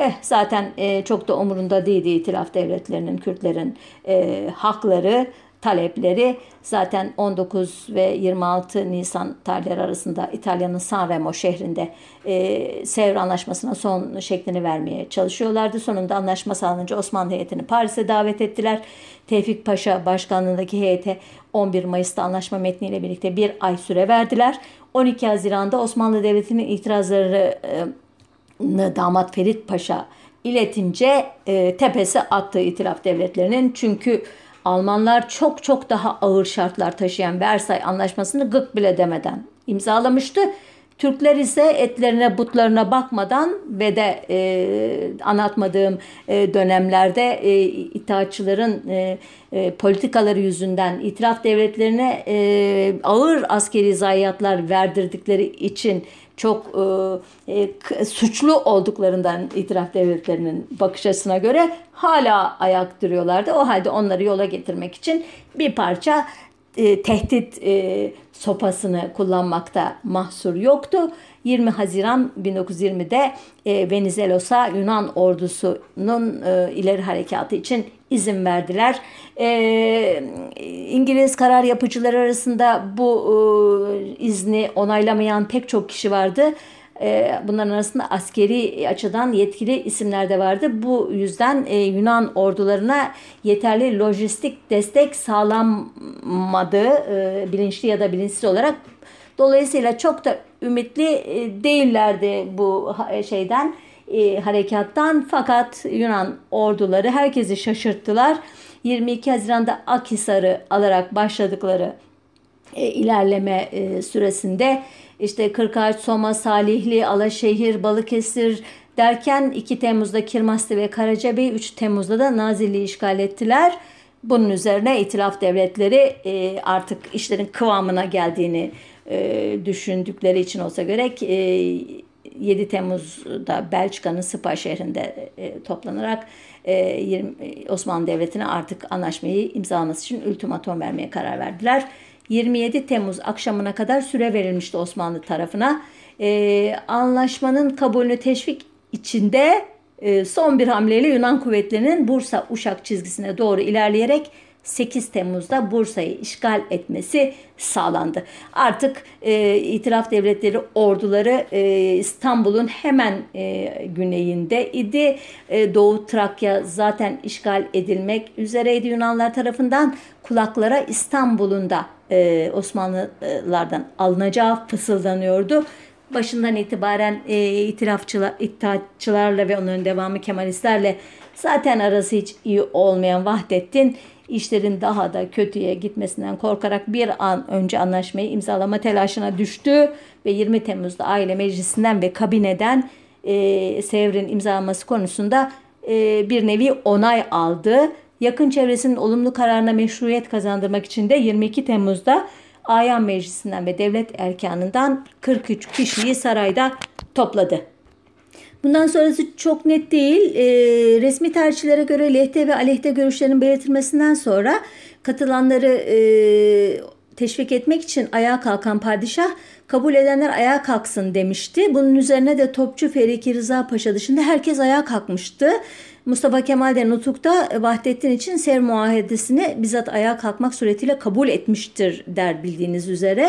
Eh zaten e, çok da umurunda değildi itilaf devletlerinin, Kürtlerin e, hakları, talepleri zaten 19 ve 26 Nisan tarihleri arasında İtalya'nın Sanremo şehrinde e, Sevr Anlaşması'na son şeklini vermeye çalışıyorlardı. Sonunda anlaşma sağlanınca Osmanlı heyetini Paris'e davet ettiler. Tevfik Paşa başkanlığındaki heyete 11 Mayıs'ta anlaşma metniyle birlikte bir ay süre verdiler. 12 Haziran'da Osmanlı Devleti'nin itirazları damat Ferit Paşa iletince e, tepesi attı itilaf devletlerinin. Çünkü Almanlar çok çok daha ağır şartlar taşıyan Versay Anlaşması'nı gık bile demeden imzalamıştı. Türkler ise etlerine butlarına bakmadan ve de e, anlatmadığım e, dönemlerde e, itaatçıların e, e, politikaları yüzünden itiraf devletlerine e, ağır askeri zayiatlar verdirdikleri için çok e, e, suçlu olduklarından itiraf devletlerinin bakış açısına göre hala ayak duruyorlardı. O halde onları yola getirmek için bir parça e, tehdit e, sopasını kullanmakta mahsur yoktu. 20 Haziran 1920'de e, Venizelos'a Yunan ordusunun e, ileri harekatı için izin verdiler. E, İngiliz karar yapıcıları arasında bu e, izni onaylamayan pek çok kişi vardı. E, bunların arasında askeri açıdan yetkili isimler de vardı. Bu yüzden e, Yunan ordularına yeterli lojistik destek sağlanmadı e, bilinçli ya da bilinçsiz olarak. Dolayısıyla çok da ümitli değillerdi bu şeyden harekattan fakat Yunan orduları herkesi şaşırttılar. 22 Haziran'da Akhisar'ı alarak başladıkları ilerleme süresinde işte Kırkağaç, Soma, Salihli, Alaşehir, Balıkesir derken 2 Temmuz'da Kirmasti ve Karacabey, 3 Temmuz'da da Nazilli'yi işgal ettiler. Bunun üzerine itilaf devletleri e, artık işlerin kıvamına geldiğini e, düşündükleri için olsa gerek e, 7 Temmuz'da Belçika'nın Spa şehrinde e, toplanarak e, 20, Osmanlı Devleti'ne artık anlaşmayı imzalaması için ultimatom vermeye karar verdiler. 27 Temmuz akşamına kadar süre verilmişti Osmanlı tarafına. E, anlaşmanın kabulünü teşvik içinde e, son bir hamleyle Yunan kuvvetlerinin Bursa-Uşak çizgisine doğru ilerleyerek 8 Temmuz'da Bursa'yı işgal etmesi sağlandı. Artık e, itiraf devletleri orduları e, İstanbul'un hemen e, güneyinde idi. E, Doğu Trakya zaten işgal edilmek üzereydi Yunanlar tarafından. Kulaklara İstanbul'un da e, Osmanlılardan alınacağı fısıldanıyordu. Başından itibaren e, itirafçılar, iddiatçılarla ve onun devamı Kemalistlerle zaten arası hiç iyi olmayan Vahdettin işlerin daha da kötüye gitmesinden korkarak bir an önce anlaşmayı imzalama telaşına düştü ve 20 Temmuz'da aile meclisinden ve kabineden e, Sevr'in imzalaması konusunda e, bir nevi onay aldı. Yakın çevresinin olumlu kararına meşruiyet kazandırmak için de 22 Temmuz'da Ayan Meclisi'nden ve devlet erkanından 43 kişiyi sarayda topladı. Bundan sonrası çok net değil. E, resmi tarihçilere göre lehte ve aleyhte görüşlerin belirtilmesinden sonra katılanları e, teşvik etmek için ayağa kalkan padişah kabul edenler ayağa kalksın demişti. Bunun üzerine de topçu Feriki Rıza Paşa dışında herkes ayağa kalkmıştı. Mustafa Kemal de Nutuk'ta Vahdettin için sev muahedesini bizzat ayağa kalkmak suretiyle kabul etmiştir der bildiğiniz üzere.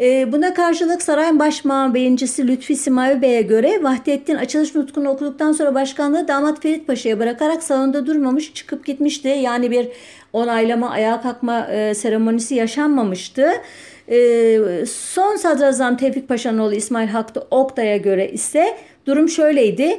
E, buna karşılık sarayın baş beyincisi Lütfi Simavi Bey'e göre Vahdettin açılış nutkunu okuduktan sonra başkanlığı damat Ferit Paşa'ya bırakarak salonda durmamış çıkıp gitmişti. Yani bir onaylama ayağa kalkma e, seremonisi yaşanmamıştı. E, son sadrazam Tevfik Paşa'nın oğlu İsmail Hakkı Oktay'a göre ise durum şöyleydi.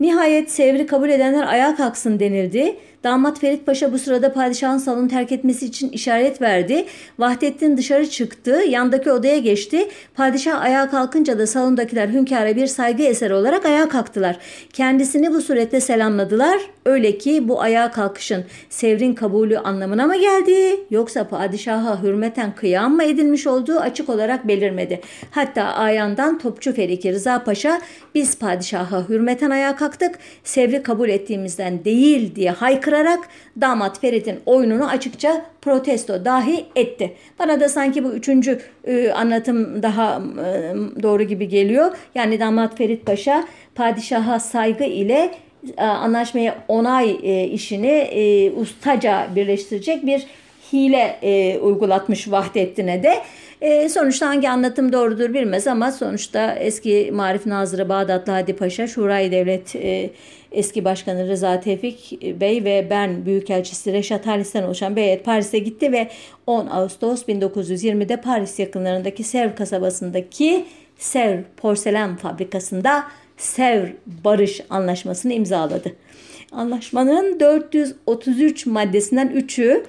Nihayet sevri kabul edenler ayağa kalksın denildi. Damat Ferit Paşa bu sırada padişahın salonu terk etmesi için işaret verdi. Vahdettin dışarı çıktı, yandaki odaya geçti. Padişah ayağa kalkınca da salondakiler hünkâra bir saygı eseri olarak ayağa kalktılar. Kendisini bu surette selamladılar. Öyle ki bu ayağa kalkışın sevrin kabulü anlamına mı geldi yoksa padişaha hürmeten kıyam mı edilmiş olduğu açık olarak belirmedi. Hatta ayandan Topçu Feriki Rıza Paşa biz padişaha hürmeten ayağa kalktık sevri kabul ettiğimizden değil diye haykırarak damat Ferit'in oyununu açıkça protesto dahi etti. Bana da sanki bu üçüncü e, anlatım daha e, doğru gibi geliyor. Yani damat Ferit Paşa padişaha saygı ile e, anlaşmaya onay e, işini e, ustaca birleştirecek bir hile e, uygulatmış Vahdettin'e de. E, sonuçta hangi anlatım doğrudur bilmez ama sonuçta eski Marif Nazırı Bağdatlı Hadi Paşa, Şurayı Devlet e, eski başkanı Rıza Tevfik Bey ve ben Büyükelçisi Reşat Halis'ten oluşan bir heyet Paris'e gitti ve 10 Ağustos 1920'de Paris yakınlarındaki Sevr kasabasındaki Sevr porselen fabrikasında Sevr Barış Anlaşması'nı imzaladı. Anlaşmanın 433 maddesinden 3'ü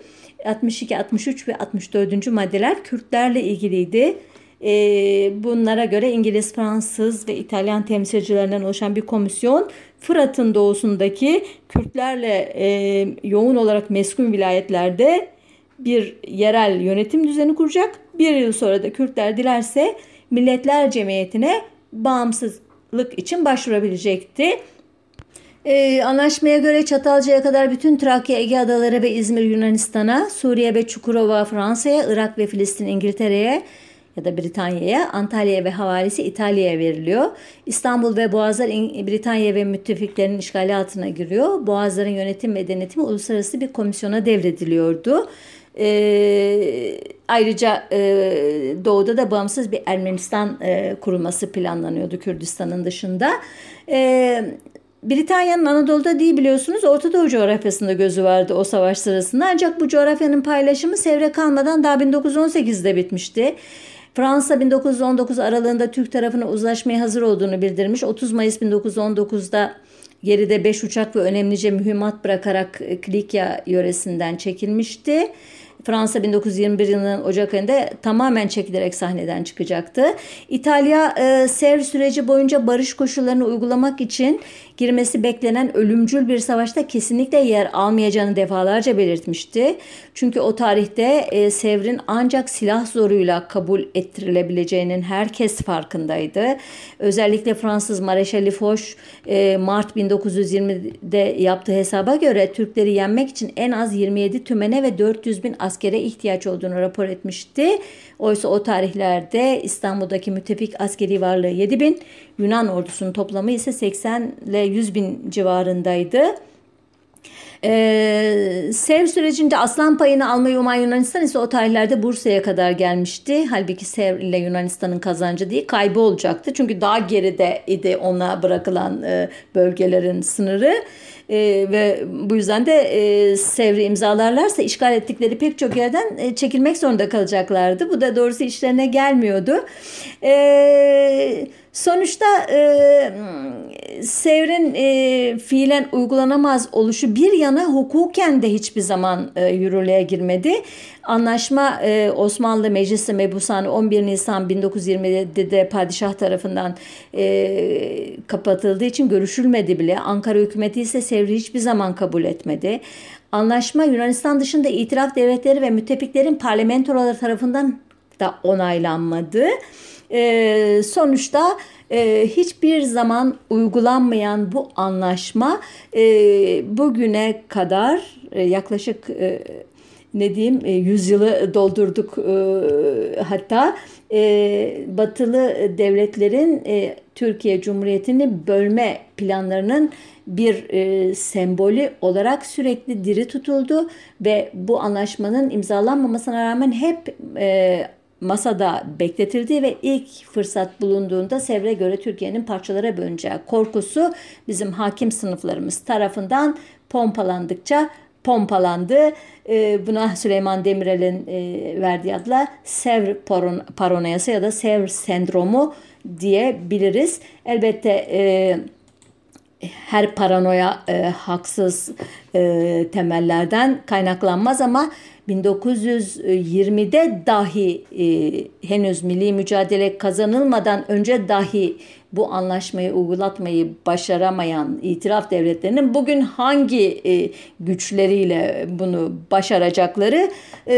62, 63 ve 64. maddeler Kürtlerle ilgiliydi. bunlara göre İngiliz, Fransız ve İtalyan temsilcilerinden oluşan bir komisyon Fırat'ın doğusundaki Kürtlerle yoğun olarak meskun vilayetlerde bir yerel yönetim düzeni kuracak. Bir yıl sonra da Kürtler dilerse Milletler Cemiyeti'ne bağımsız lık için başvurabilecekti. Ee, anlaşmaya göre Çatalca'ya kadar bütün Trakya, Ege Adaları ve İzmir Yunanistan'a, Suriye ve Çukurova Fransa'ya, Irak ve Filistin İngiltere'ye ya da Britanya'ya, Antalya ve havalisi İtalya'ya veriliyor. İstanbul ve Boğazlar Britanya ve müttefiklerin işgali altına giriyor. Boğazların yönetim ve denetimi uluslararası bir komisyona devrediliyordu. E, ayrıca e, doğuda da bağımsız bir Ermenistan e, kurulması planlanıyordu Kürdistan'ın dışında. E, Britanya'nın Anadolu'da değil biliyorsunuz Orta Doğu coğrafyasında gözü vardı o savaş sırasında. Ancak bu coğrafyanın paylaşımı sevre kalmadan daha 1918'de bitmişti. Fransa 1919 aralığında Türk tarafına uzlaşmaya hazır olduğunu bildirmiş. 30 Mayıs 1919'da geride 5 uçak ve önemlice mühimmat bırakarak Klikya yöresinden çekilmişti. Fransa 1921 yılının Ocak ayında tamamen çekilerek sahneden çıkacaktı. İtalya e, Sevr süreci boyunca barış koşullarını uygulamak için girmesi beklenen ölümcül bir savaşta kesinlikle yer almayacağını defalarca belirtmişti. Çünkü o tarihte e, Sevr'in ancak silah zoruyla kabul ettirilebileceğinin herkes farkındaydı. Özellikle Fransız Mareşali Foch e, Mart 1920'de yaptığı hesaba göre Türkleri yenmek için en az 27 tümene ve 400 bin askere ihtiyaç olduğunu rapor etmişti. Oysa o tarihlerde İstanbul'daki müttefik askeri varlığı 7 bin, Yunan ordusunun toplamı ise 80 ile 100 bin civarındaydı. Ee, Sev sürecinde aslan payını almayı uman Yunanistan ise o tarihlerde Bursa'ya kadar gelmişti. Halbuki Sev ile Yunanistan'ın kazancı değil kaybı olacaktı. Çünkü daha geride idi ona bırakılan e, bölgelerin sınırı. E, ve bu yüzden de e, Sevr'i imzalarlarsa işgal ettikleri pek çok yerden e, çekilmek zorunda kalacaklardı. Bu da doğrusu işlerine gelmiyordu. Eee Sonuçta e, Sevr'in e, fiilen uygulanamaz oluşu bir yana hukuken de hiçbir zaman e, yürürlüğe girmedi. Anlaşma e, Osmanlı Meclisi Mebusanı 11 Nisan 1927'de padişah tarafından e, kapatıldığı için görüşülmedi bile. Ankara hükümeti ise Sevr'i hiçbir zaman kabul etmedi. Anlaşma Yunanistan dışında itiraf devletleri ve müttefiklerin parlamentoları tarafından da onaylanmadı. E, sonuçta e, hiçbir zaman uygulanmayan bu anlaşma e, bugüne kadar e, yaklaşık e, ne diyeyim e, yüzyılı doldurduk e, hatta e, batılı devletlerin Türkiye Cumhuriyeti'ni bölme planlarının bir e, sembolü olarak sürekli diri tutuldu ve bu anlaşmanın imzalanmamasına rağmen hep e, masada bekletildi ve ilk fırsat bulunduğunda Sevr'e göre Türkiye'nin parçalara bölüneceği korkusu bizim hakim sınıflarımız tarafından pompalandıkça pompalandı. E, buna Süleyman Demirel'in e, verdiği adla Sevr paranoyası ya da Sevr sendromu diyebiliriz. Elbette e, her paranoya e, haksız e, temellerden kaynaklanmaz ama 1920'de dahi e, henüz milli mücadele kazanılmadan önce dahi bu anlaşmayı uygulatmayı başaramayan itiraf devletlerinin bugün hangi e, güçleriyle bunu başaracakları e,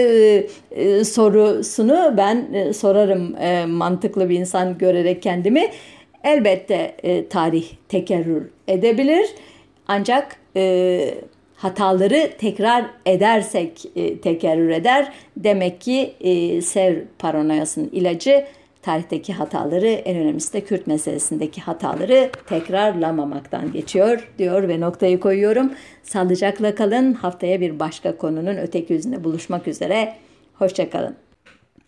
e, sorusunu ben e, sorarım e, mantıklı bir insan görerek kendimi. Elbette e, tarih tekerrür edebilir ancak e, hataları tekrar edersek e, tekerrür eder. Demek ki e, sev paranoyasının ilacı tarihteki hataları en önemlisi de Kürt meselesindeki hataları tekrarlamamaktan geçiyor diyor ve noktayı koyuyorum. Sağlıcakla kalın. Haftaya bir başka konunun öteki yüzünde buluşmak üzere. Hoşçakalın.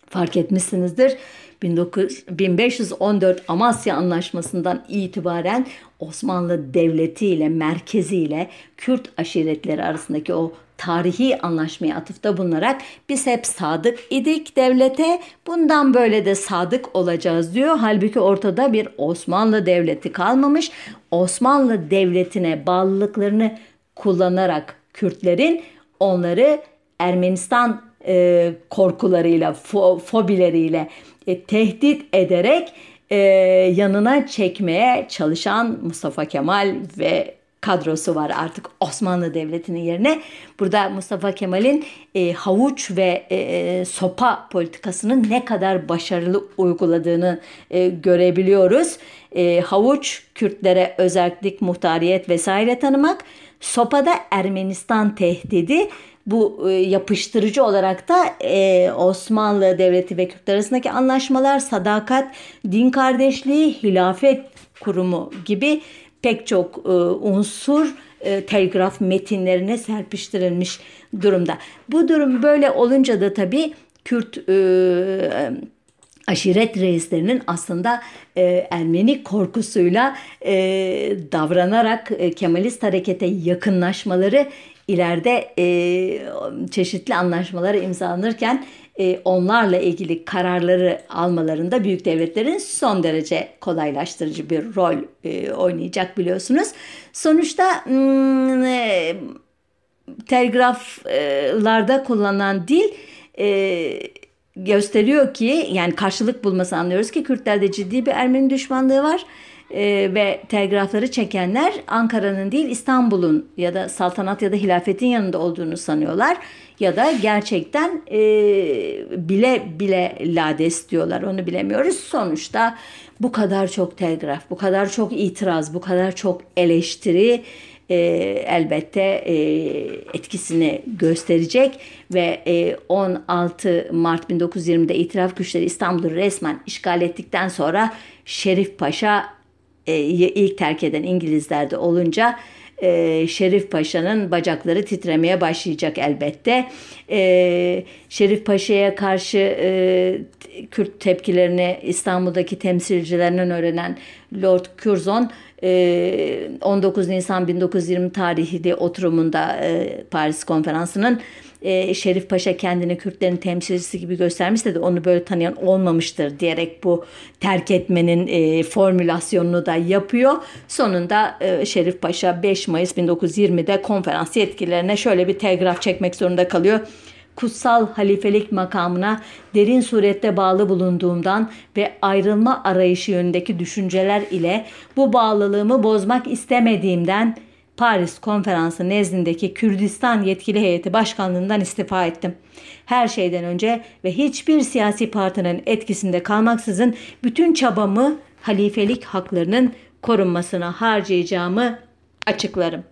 Fark etmişsinizdir. 1514 Amasya Anlaşması'ndan itibaren Osmanlı Devleti ile merkezi ile Kürt aşiretleri arasındaki o tarihi anlaşmaya atıfta bulunarak biz hep sadık idik devlete bundan böyle de sadık olacağız diyor. Halbuki ortada bir Osmanlı Devleti kalmamış. Osmanlı Devleti'ne bağlılıklarını kullanarak Kürtlerin onları Ermenistan e, korkularıyla, fo, fobileriyle e, tehdit ederek e, yanına çekmeye çalışan Mustafa Kemal ve kadrosu var artık Osmanlı Devleti'nin yerine. Burada Mustafa Kemal'in e, havuç ve e, sopa politikasının ne kadar başarılı uyguladığını e, görebiliyoruz. E, havuç Kürtlere özellik, muhtariyet vesaire tanımak, sopada Ermenistan tehdidi bu e, yapıştırıcı olarak da e, Osmanlı Devleti ve Kürtler arasındaki anlaşmalar, sadakat, din kardeşliği, hilafet kurumu gibi pek çok e, unsur telgraf metinlerine serpiştirilmiş durumda. Bu durum böyle olunca da tabii Kürt aşiret reislerinin aslında Ermeni korkusuyla davranarak Kemalist harekete yakınlaşmaları ileride e, çeşitli anlaşmalara imzalanırken e, onlarla ilgili kararları almalarında büyük devletlerin son derece kolaylaştırıcı bir rol e, oynayacak biliyorsunuz. Sonuçta hmm, e, telgraflarda kullanılan dil e, gösteriyor ki yani karşılık bulması anlıyoruz ki Kürtlerde ciddi bir Ermeni düşmanlığı var e, ve telgrafları çekenler Ankara'nın değil İstanbul'un ya da saltanat ya da hilafetin yanında olduğunu sanıyorlar ya da gerçekten e, bile bile lades diyorlar onu bilemiyoruz. Sonuçta bu kadar çok telgraf, bu kadar çok itiraz, bu kadar çok eleştiri e, elbette e, etkisini gösterecek ve e, 16 Mart 1920'de itiraf güçleri İstanbul'u resmen işgal ettikten sonra Şerif Paşa e, ilk terk eden İngilizler de olunca e, Şerif Paşa'nın bacakları titremeye başlayacak elbette. E, Şerif Paşa'ya karşı e, Kürt tepkilerini İstanbul'daki temsilcilerinden öğrenen Lord Curzon 19 e, Nisan 1920 tarihli oturumunda e, Paris konferansının e, Şerif Paşa kendini Kürtlerin temsilcisi gibi göstermişse de onu böyle tanıyan olmamıştır diyerek bu terk etmenin e, formülasyonunu da yapıyor. Sonunda e, Şerif Paşa 5 Mayıs 1920'de konferans yetkililerine şöyle bir telgraf çekmek zorunda kalıyor kutsal halifelik makamına derin surette bağlı bulunduğumdan ve ayrılma arayışı yönündeki düşünceler ile bu bağlılığımı bozmak istemediğimden Paris Konferansı nezdindeki Kürdistan yetkili heyeti başkanlığından istifa ettim. Her şeyden önce ve hiçbir siyasi partinin etkisinde kalmaksızın bütün çabamı halifelik haklarının korunmasına harcayacağımı açıklarım.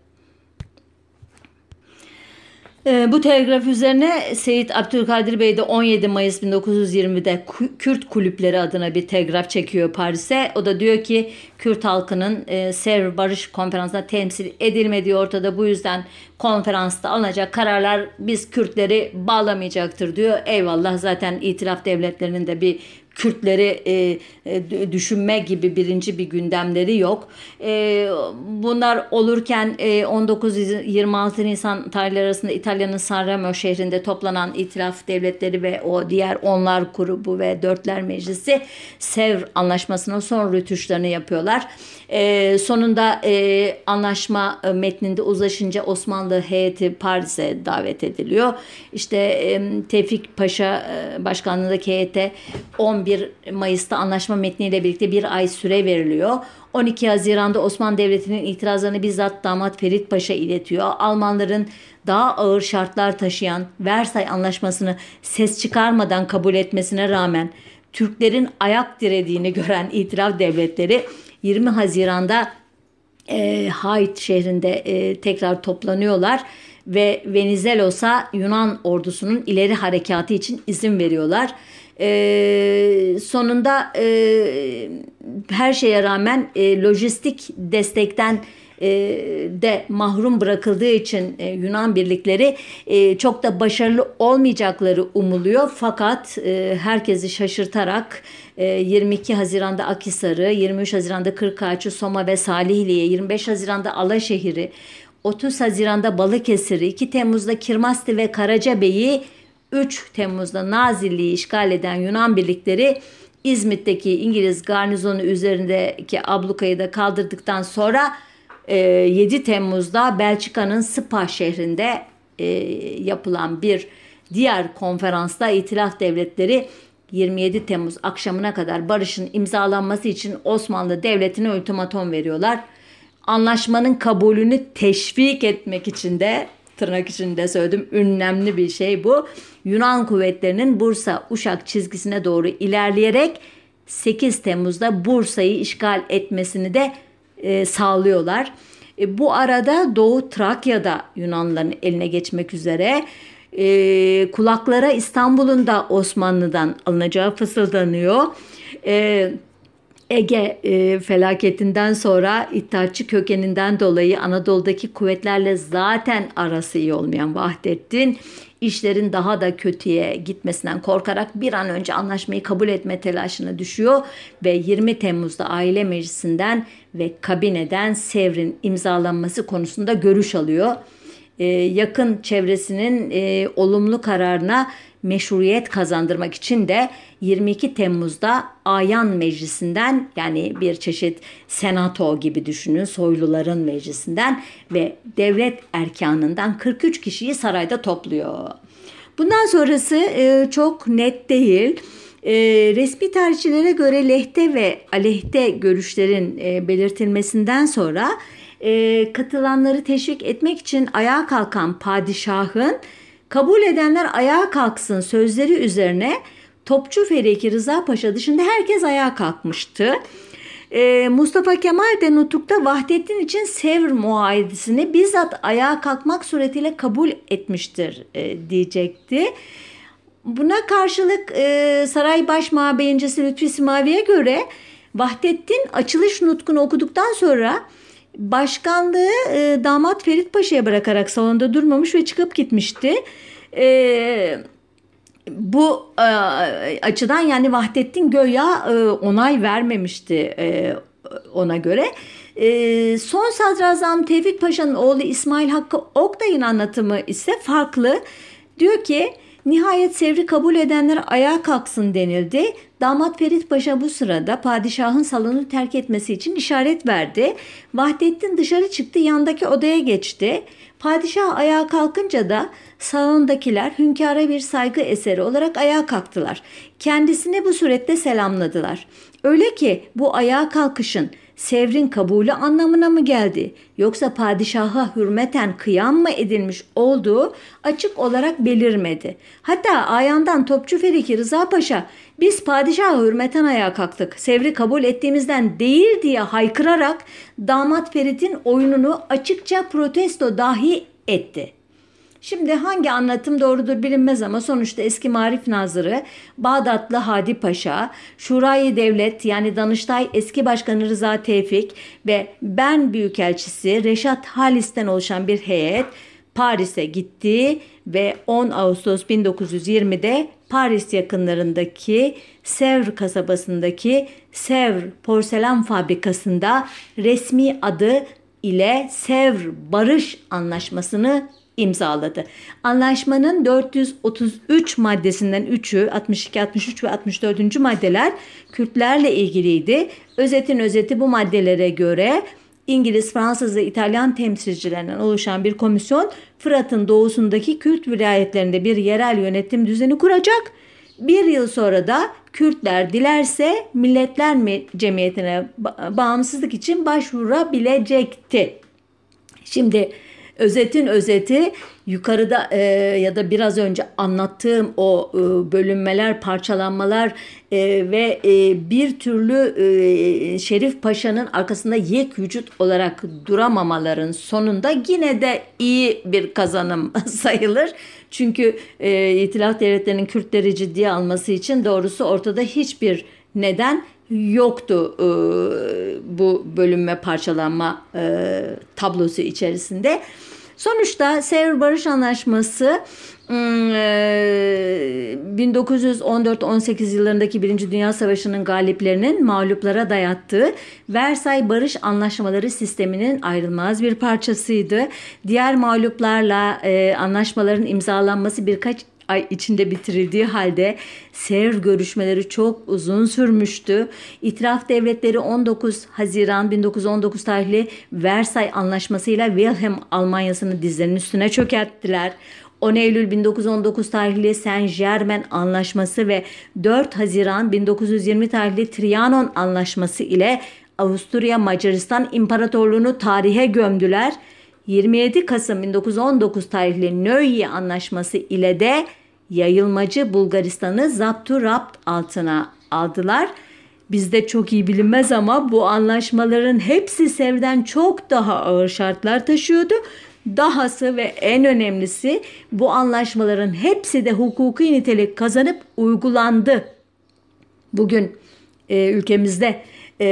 Ee, bu telgraf üzerine Seyit Abdülkadir Bey de 17 Mayıs 1920'de Kürt kulüpleri adına bir telgraf çekiyor Paris'e. O da diyor ki Kürt halkının e, Sevr Barış Konferansı'nda temsil edilmediği ortada. Bu yüzden konferansta alınacak kararlar biz Kürtleri bağlamayacaktır diyor. Eyvallah zaten itiraf devletlerinin de bir Kürtleri e, e, düşünme gibi birinci bir gündemleri yok. E, bunlar olurken e, 19-26 Nisan tarihleri arasında İtalya'nın Sanremo şehrinde toplanan itilaf devletleri ve o diğer onlar grubu ve dörtler meclisi Sevr anlaşmasının son rütuşlarını yapıyorlar. E, sonunda e, anlaşma e, metninde uzlaşınca Osmanlı heyeti Paris'e davet ediliyor. İşte e, Tevfik Paşa e, başkanlığındaki heyete 11 Mayıs'ta anlaşma metniyle birlikte bir ay süre veriliyor. 12 Haziran'da Osmanlı Devleti'nin itirazlarını bizzat damat Ferit Paşa iletiyor. Almanların daha ağır şartlar taşıyan Versay Anlaşması'nı ses çıkarmadan kabul etmesine rağmen Türklerin ayak dirediğini gören itiraf devletleri 20 Haziran'da e, Hait şehrinde e, tekrar toplanıyorlar ve Venizelos'a Yunan ordusunun ileri harekatı için izin veriyorlar. E, sonunda e, her şeye rağmen e, lojistik destekten e, de mahrum bırakıldığı için e, Yunan birlikleri e, çok da başarılı olmayacakları umuluyor. Fakat herkesi şaşırtarak 22 Haziran'da Akisar'ı, 23 Haziran'da Kırkağaç'ı, Soma ve Salihli'ye, 25 Haziran'da Alaşehir'i, 30 Haziran'da Balıkesir'i, 2 Temmuz'da Kirmasti ve Karacabey'i, 3 Temmuz'da Nazilli'yi işgal eden Yunan birlikleri İzmit'teki İngiliz garnizonu üzerindeki ablukayı da kaldırdıktan sonra 7 ee, Temmuz'da Belçika'nın Spa şehrinde e, yapılan bir diğer konferansta İtilaf Devletleri 27 Temmuz akşamına kadar barışın imzalanması için Osmanlı Devleti'ne ultimatom veriyorlar. Anlaşmanın kabulünü teşvik etmek için de tırnak içinde söyledim önemli bir şey bu. Yunan kuvvetlerinin Bursa Uşak çizgisine doğru ilerleyerek 8 Temmuz'da Bursa'yı işgal etmesini de e, sağlıyorlar. E, bu arada Doğu Trakya'da Yunanlıların eline geçmek üzere e, kulaklara İstanbul'un da Osmanlı'dan alınacağı fısıldanıyor. E, Ege e, felaketinden sonra İttihatçı kökeninden dolayı Anadolu'daki kuvvetlerle zaten arası iyi olmayan Vahdettin işlerin daha da kötüye gitmesinden korkarak bir an önce anlaşmayı kabul etme telaşına düşüyor ve 20 Temmuz'da aile meclisinden ve kabineden Sevr'in imzalanması konusunda görüş alıyor. Ee, yakın çevresinin e, olumlu kararına meşruiyet kazandırmak için de 22 Temmuz'da Ayan Meclisi'nden yani bir çeşit senato gibi düşünün soyluların meclisinden ve devlet erkanından 43 kişiyi sarayda topluyor. Bundan sonrası e, çok net değil. E, resmi tarihçilere göre lehte ve aleyhte görüşlerin e, belirtilmesinden sonra e, katılanları teşvik etmek için ayağa kalkan padişahın kabul edenler ayağa kalksın sözleri üzerine Topçu Fereki Rıza Paşa dışında herkes ayağa kalkmıştı. Ee, Mustafa Kemal de Nutuk'ta Vahdettin için Sevr muahidesini bizzat ayağa kalkmak suretiyle kabul etmiştir e, diyecekti. Buna karşılık e, Saray Baş Mabeyyincisi Lütfi Simavi'ye göre Vahdettin açılış nutkunu okuduktan sonra başkanlığı e, damat Ferit Paşa'ya bırakarak salonda durmamış ve çıkıp gitmişti. E, bu e, açıdan yani Vahdettin Göya e, onay vermemişti e, ona göre. E, son sadrazam Tevfik Paşa'nın oğlu İsmail Hakkı Oktay'ın anlatımı ise farklı. Diyor ki Nihayet Sevri kabul edenler ayağa kalksın denildi. Damat Ferit Paşa bu sırada padişahın salonu terk etmesi için işaret verdi. Vahdettin dışarı çıktı yandaki odaya geçti. Padişah ayağa kalkınca da salondakiler hünkâra bir saygı eseri olarak ayağa kalktılar. Kendisini bu surette selamladılar. Öyle ki bu ayağa kalkışın Sevrin kabulü anlamına mı geldi yoksa padişaha hürmeten kıyam mı edilmiş olduğu açık olarak belirmedi. Hatta ayandan Topçu Feriki Rıza Paşa biz padişaha hürmeten ayağa kalktık Sevri kabul ettiğimizden değil diye haykırarak damat Ferit'in oyununu açıkça protesto dahi etti. Şimdi hangi anlatım doğrudur bilinmez ama sonuçta eski Marif Nazırı Bağdatlı Hadi Paşa, Şurayı Devlet yani Danıştay eski başkanı Rıza Tevfik ve Ben Büyükelçisi Reşat Halis'ten oluşan bir heyet Paris'e gitti ve 10 Ağustos 1920'de Paris yakınlarındaki Sevr kasabasındaki Sevr porselen fabrikasında resmi adı ile Sevr Barış Anlaşması'nı imzaladı. Anlaşmanın 433 maddesinden 3'ü 62, 63 ve 64. maddeler Kürtlerle ilgiliydi. Özetin özeti bu maddelere göre İngiliz, Fransız ve İtalyan temsilcilerinden oluşan bir komisyon Fırat'ın doğusundaki Kürt vilayetlerinde bir yerel yönetim düzeni kuracak. Bir yıl sonra da Kürtler dilerse Milletler Cemiyeti'ne bağımsızlık için başvurabilecekti. Şimdi Özetin özeti yukarıda e, ya da biraz önce anlattığım o e, bölünmeler, parçalanmalar e, ve e, bir türlü e, Şerif Paşa'nın arkasında yek vücut olarak duramamaların sonunda yine de iyi bir kazanım sayılır. Çünkü e, İtilaf Devletleri'nin Kürtleri ciddiye alması için doğrusu ortada hiçbir neden yoktu e, bu bölünme parçalanma e, tablosu içerisinde. Sonuçta Sevr Barış Anlaşması 1914-18 hmm, e, yıllarındaki Birinci Dünya Savaşı'nın galiplerinin mağluplara dayattığı Versay Barış Anlaşmaları sisteminin ayrılmaz bir parçasıydı. Diğer mağluplarla e, anlaşmaların imzalanması birkaç ay içinde bitirildiği halde Sevr görüşmeleri çok uzun sürmüştü. İtiraf devletleri 19 Haziran 1919 tarihli Versay Anlaşması ile Wilhelm Almanyası'nı dizlerinin üstüne çökerttiler. 10 Eylül 1919 tarihli Saint Germain Anlaşması ve 4 Haziran 1920 tarihli Trianon Anlaşması ile Avusturya Macaristan İmparatorluğunu tarihe gömdüler. 27 Kasım 1919 tarihli Nöyi Anlaşması ile de yayılmacı Bulgaristan'ı zaptu rapt altına aldılar. Bizde çok iyi bilinmez ama bu anlaşmaların hepsi Sev'den çok daha ağır şartlar taşıyordu. Dahası ve en önemlisi bu anlaşmaların hepsi de hukuki nitelik kazanıp uygulandı. Bugün e, ülkemizde e,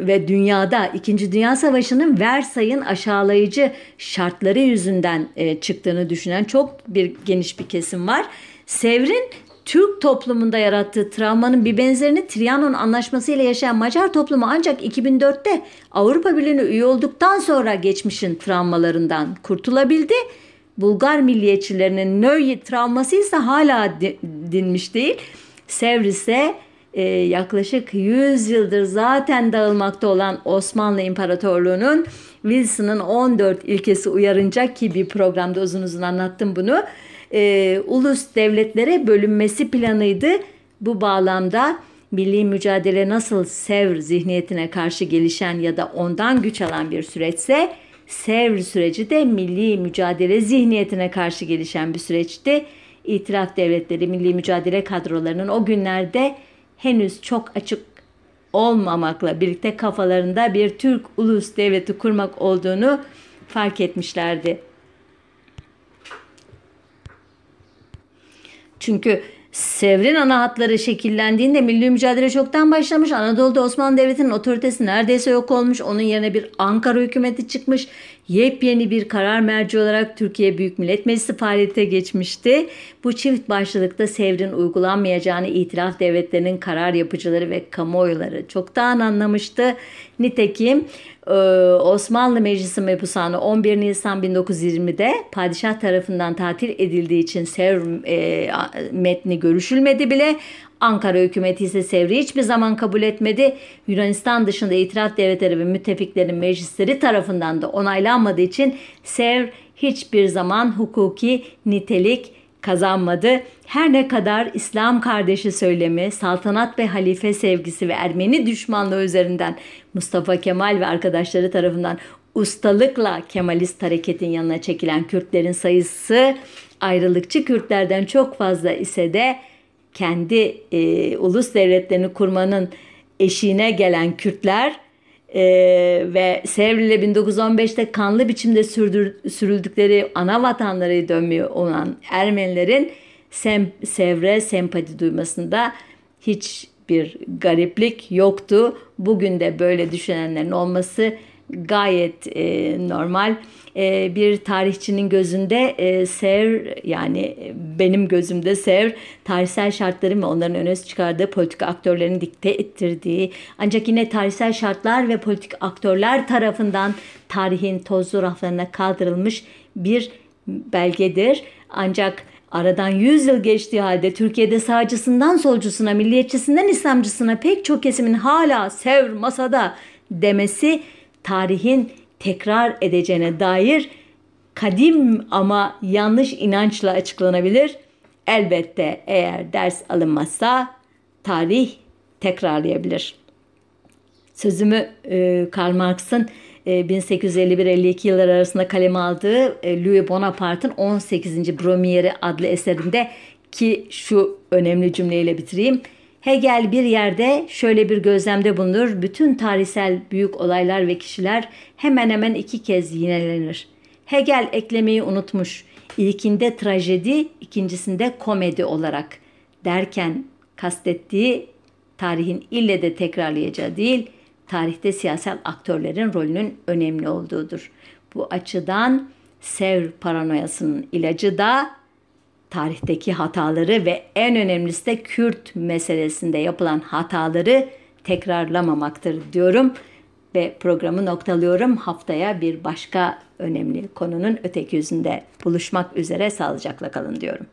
ve dünyada İkinci Dünya Savaşı'nın Versay'ın aşağılayıcı şartları yüzünden e, çıktığını düşünen çok bir geniş bir kesim var. Sevr'in Türk toplumunda yarattığı travmanın bir benzerini Trianon Anlaşması ile yaşayan Macar toplumu ancak 2004'te Avrupa Birliği'ne üye olduktan sonra geçmişin travmalarından kurtulabildi. Bulgar milliyetçilerinin Nöyi travması ise hala dinmiş değil. Sevr ise e, yaklaşık 100 yıldır zaten dağılmakta olan Osmanlı İmparatorluğu'nun Wilson'ın 14 ilkesi uyarınacak ki bir programda uzun uzun anlattım bunu. E, ulus devletlere bölünmesi planıydı. Bu bağlamda milli mücadele nasıl Sevr zihniyetine karşı gelişen ya da ondan güç alan bir süreçse Sevr süreci de milli mücadele zihniyetine karşı gelişen bir süreçti. İtiraf devletleri milli mücadele kadrolarının o günlerde henüz çok açık olmamakla birlikte kafalarında bir Türk ulus devleti kurmak olduğunu fark etmişlerdi. Çünkü Sevr'in ana hatları şekillendiğinde milli mücadele çoktan başlamış. Anadolu'da Osmanlı Devleti'nin otoritesi neredeyse yok olmuş. Onun yerine bir Ankara hükümeti çıkmış. Yepyeni bir karar merci olarak Türkiye Büyük Millet Meclisi faaliyete geçmişti. Bu çift başlılıkta Sevr'in uygulanmayacağını itiraf devletlerinin karar yapıcıları ve kamuoyları çoktan anlamıştı. Nitekim e, Osmanlı Meclisi Mebusanı 11 Nisan 1920'de padişah tarafından tatil edildiği için Sevr e, metni görüşülmedi bile. Ankara hükümeti ise Sevr'i hiçbir zaman kabul etmedi. Yunanistan dışında itiraf devletleri ve müttefiklerin meclisleri tarafından da onaylanmadığı için Sevr hiçbir zaman hukuki nitelik kazanmadı. Her ne kadar İslam kardeşi söylemi, saltanat ve halife sevgisi ve Ermeni düşmanlığı üzerinden Mustafa Kemal ve arkadaşları tarafından ustalıkla Kemalist hareketin yanına çekilen Kürtlerin sayısı ayrılıkçı Kürtlerden çok fazla ise de kendi e, ulus devletlerini kurmanın eşiğine gelen Kürtler e, ve Sevr ile 1915'te kanlı biçimde sürdür, sürüldükleri ana vatanları dönmeye olan Ermenilerin sem, Sevr'e sempati duymasında hiçbir gariplik yoktu. Bugün de böyle düşünenlerin olması gayet e, normal. E, bir tarihçinin gözünde e, Sevr yani benim gözümde Sevr tarihsel şartların ve onların öne çıkardığı politik aktörlerin dikte ettirdiği ancak yine tarihsel şartlar ve politik aktörler tarafından tarihin tozlu raflarına kaldırılmış bir belgedir. Ancak Aradan 100 yıl geçtiği halde Türkiye'de sağcısından solcusuna, milliyetçisinden İslamcısına pek çok kesimin hala Sevr masada demesi tarihin tekrar edeceğine dair kadim ama yanlış inançla açıklanabilir. Elbette eğer ders alınmazsa tarih tekrarlayabilir. Sözümü e, Karl Marx'ın 1851-52 yıllar arasında kaleme aldığı e, Louis Bonaparte'ın 18. Brumiere adlı eserinde ki şu önemli cümleyle bitireyim. Hegel bir yerde şöyle bir gözlemde bulunur. Bütün tarihsel büyük olaylar ve kişiler hemen hemen iki kez yinelenir. Hegel eklemeyi unutmuş. İlkinde trajedi, ikincisinde komedi olarak derken kastettiği tarihin ille de tekrarlayacağı değil, tarihte siyasal aktörlerin rolünün önemli olduğudur. Bu açıdan Sevr paranoyasının ilacı da tarihteki hataları ve en önemlisi de Kürt meselesinde yapılan hataları tekrarlamamaktır diyorum ve programı noktalıyorum. Haftaya bir başka önemli konunun öteki yüzünde buluşmak üzere sağlıcakla kalın diyorum.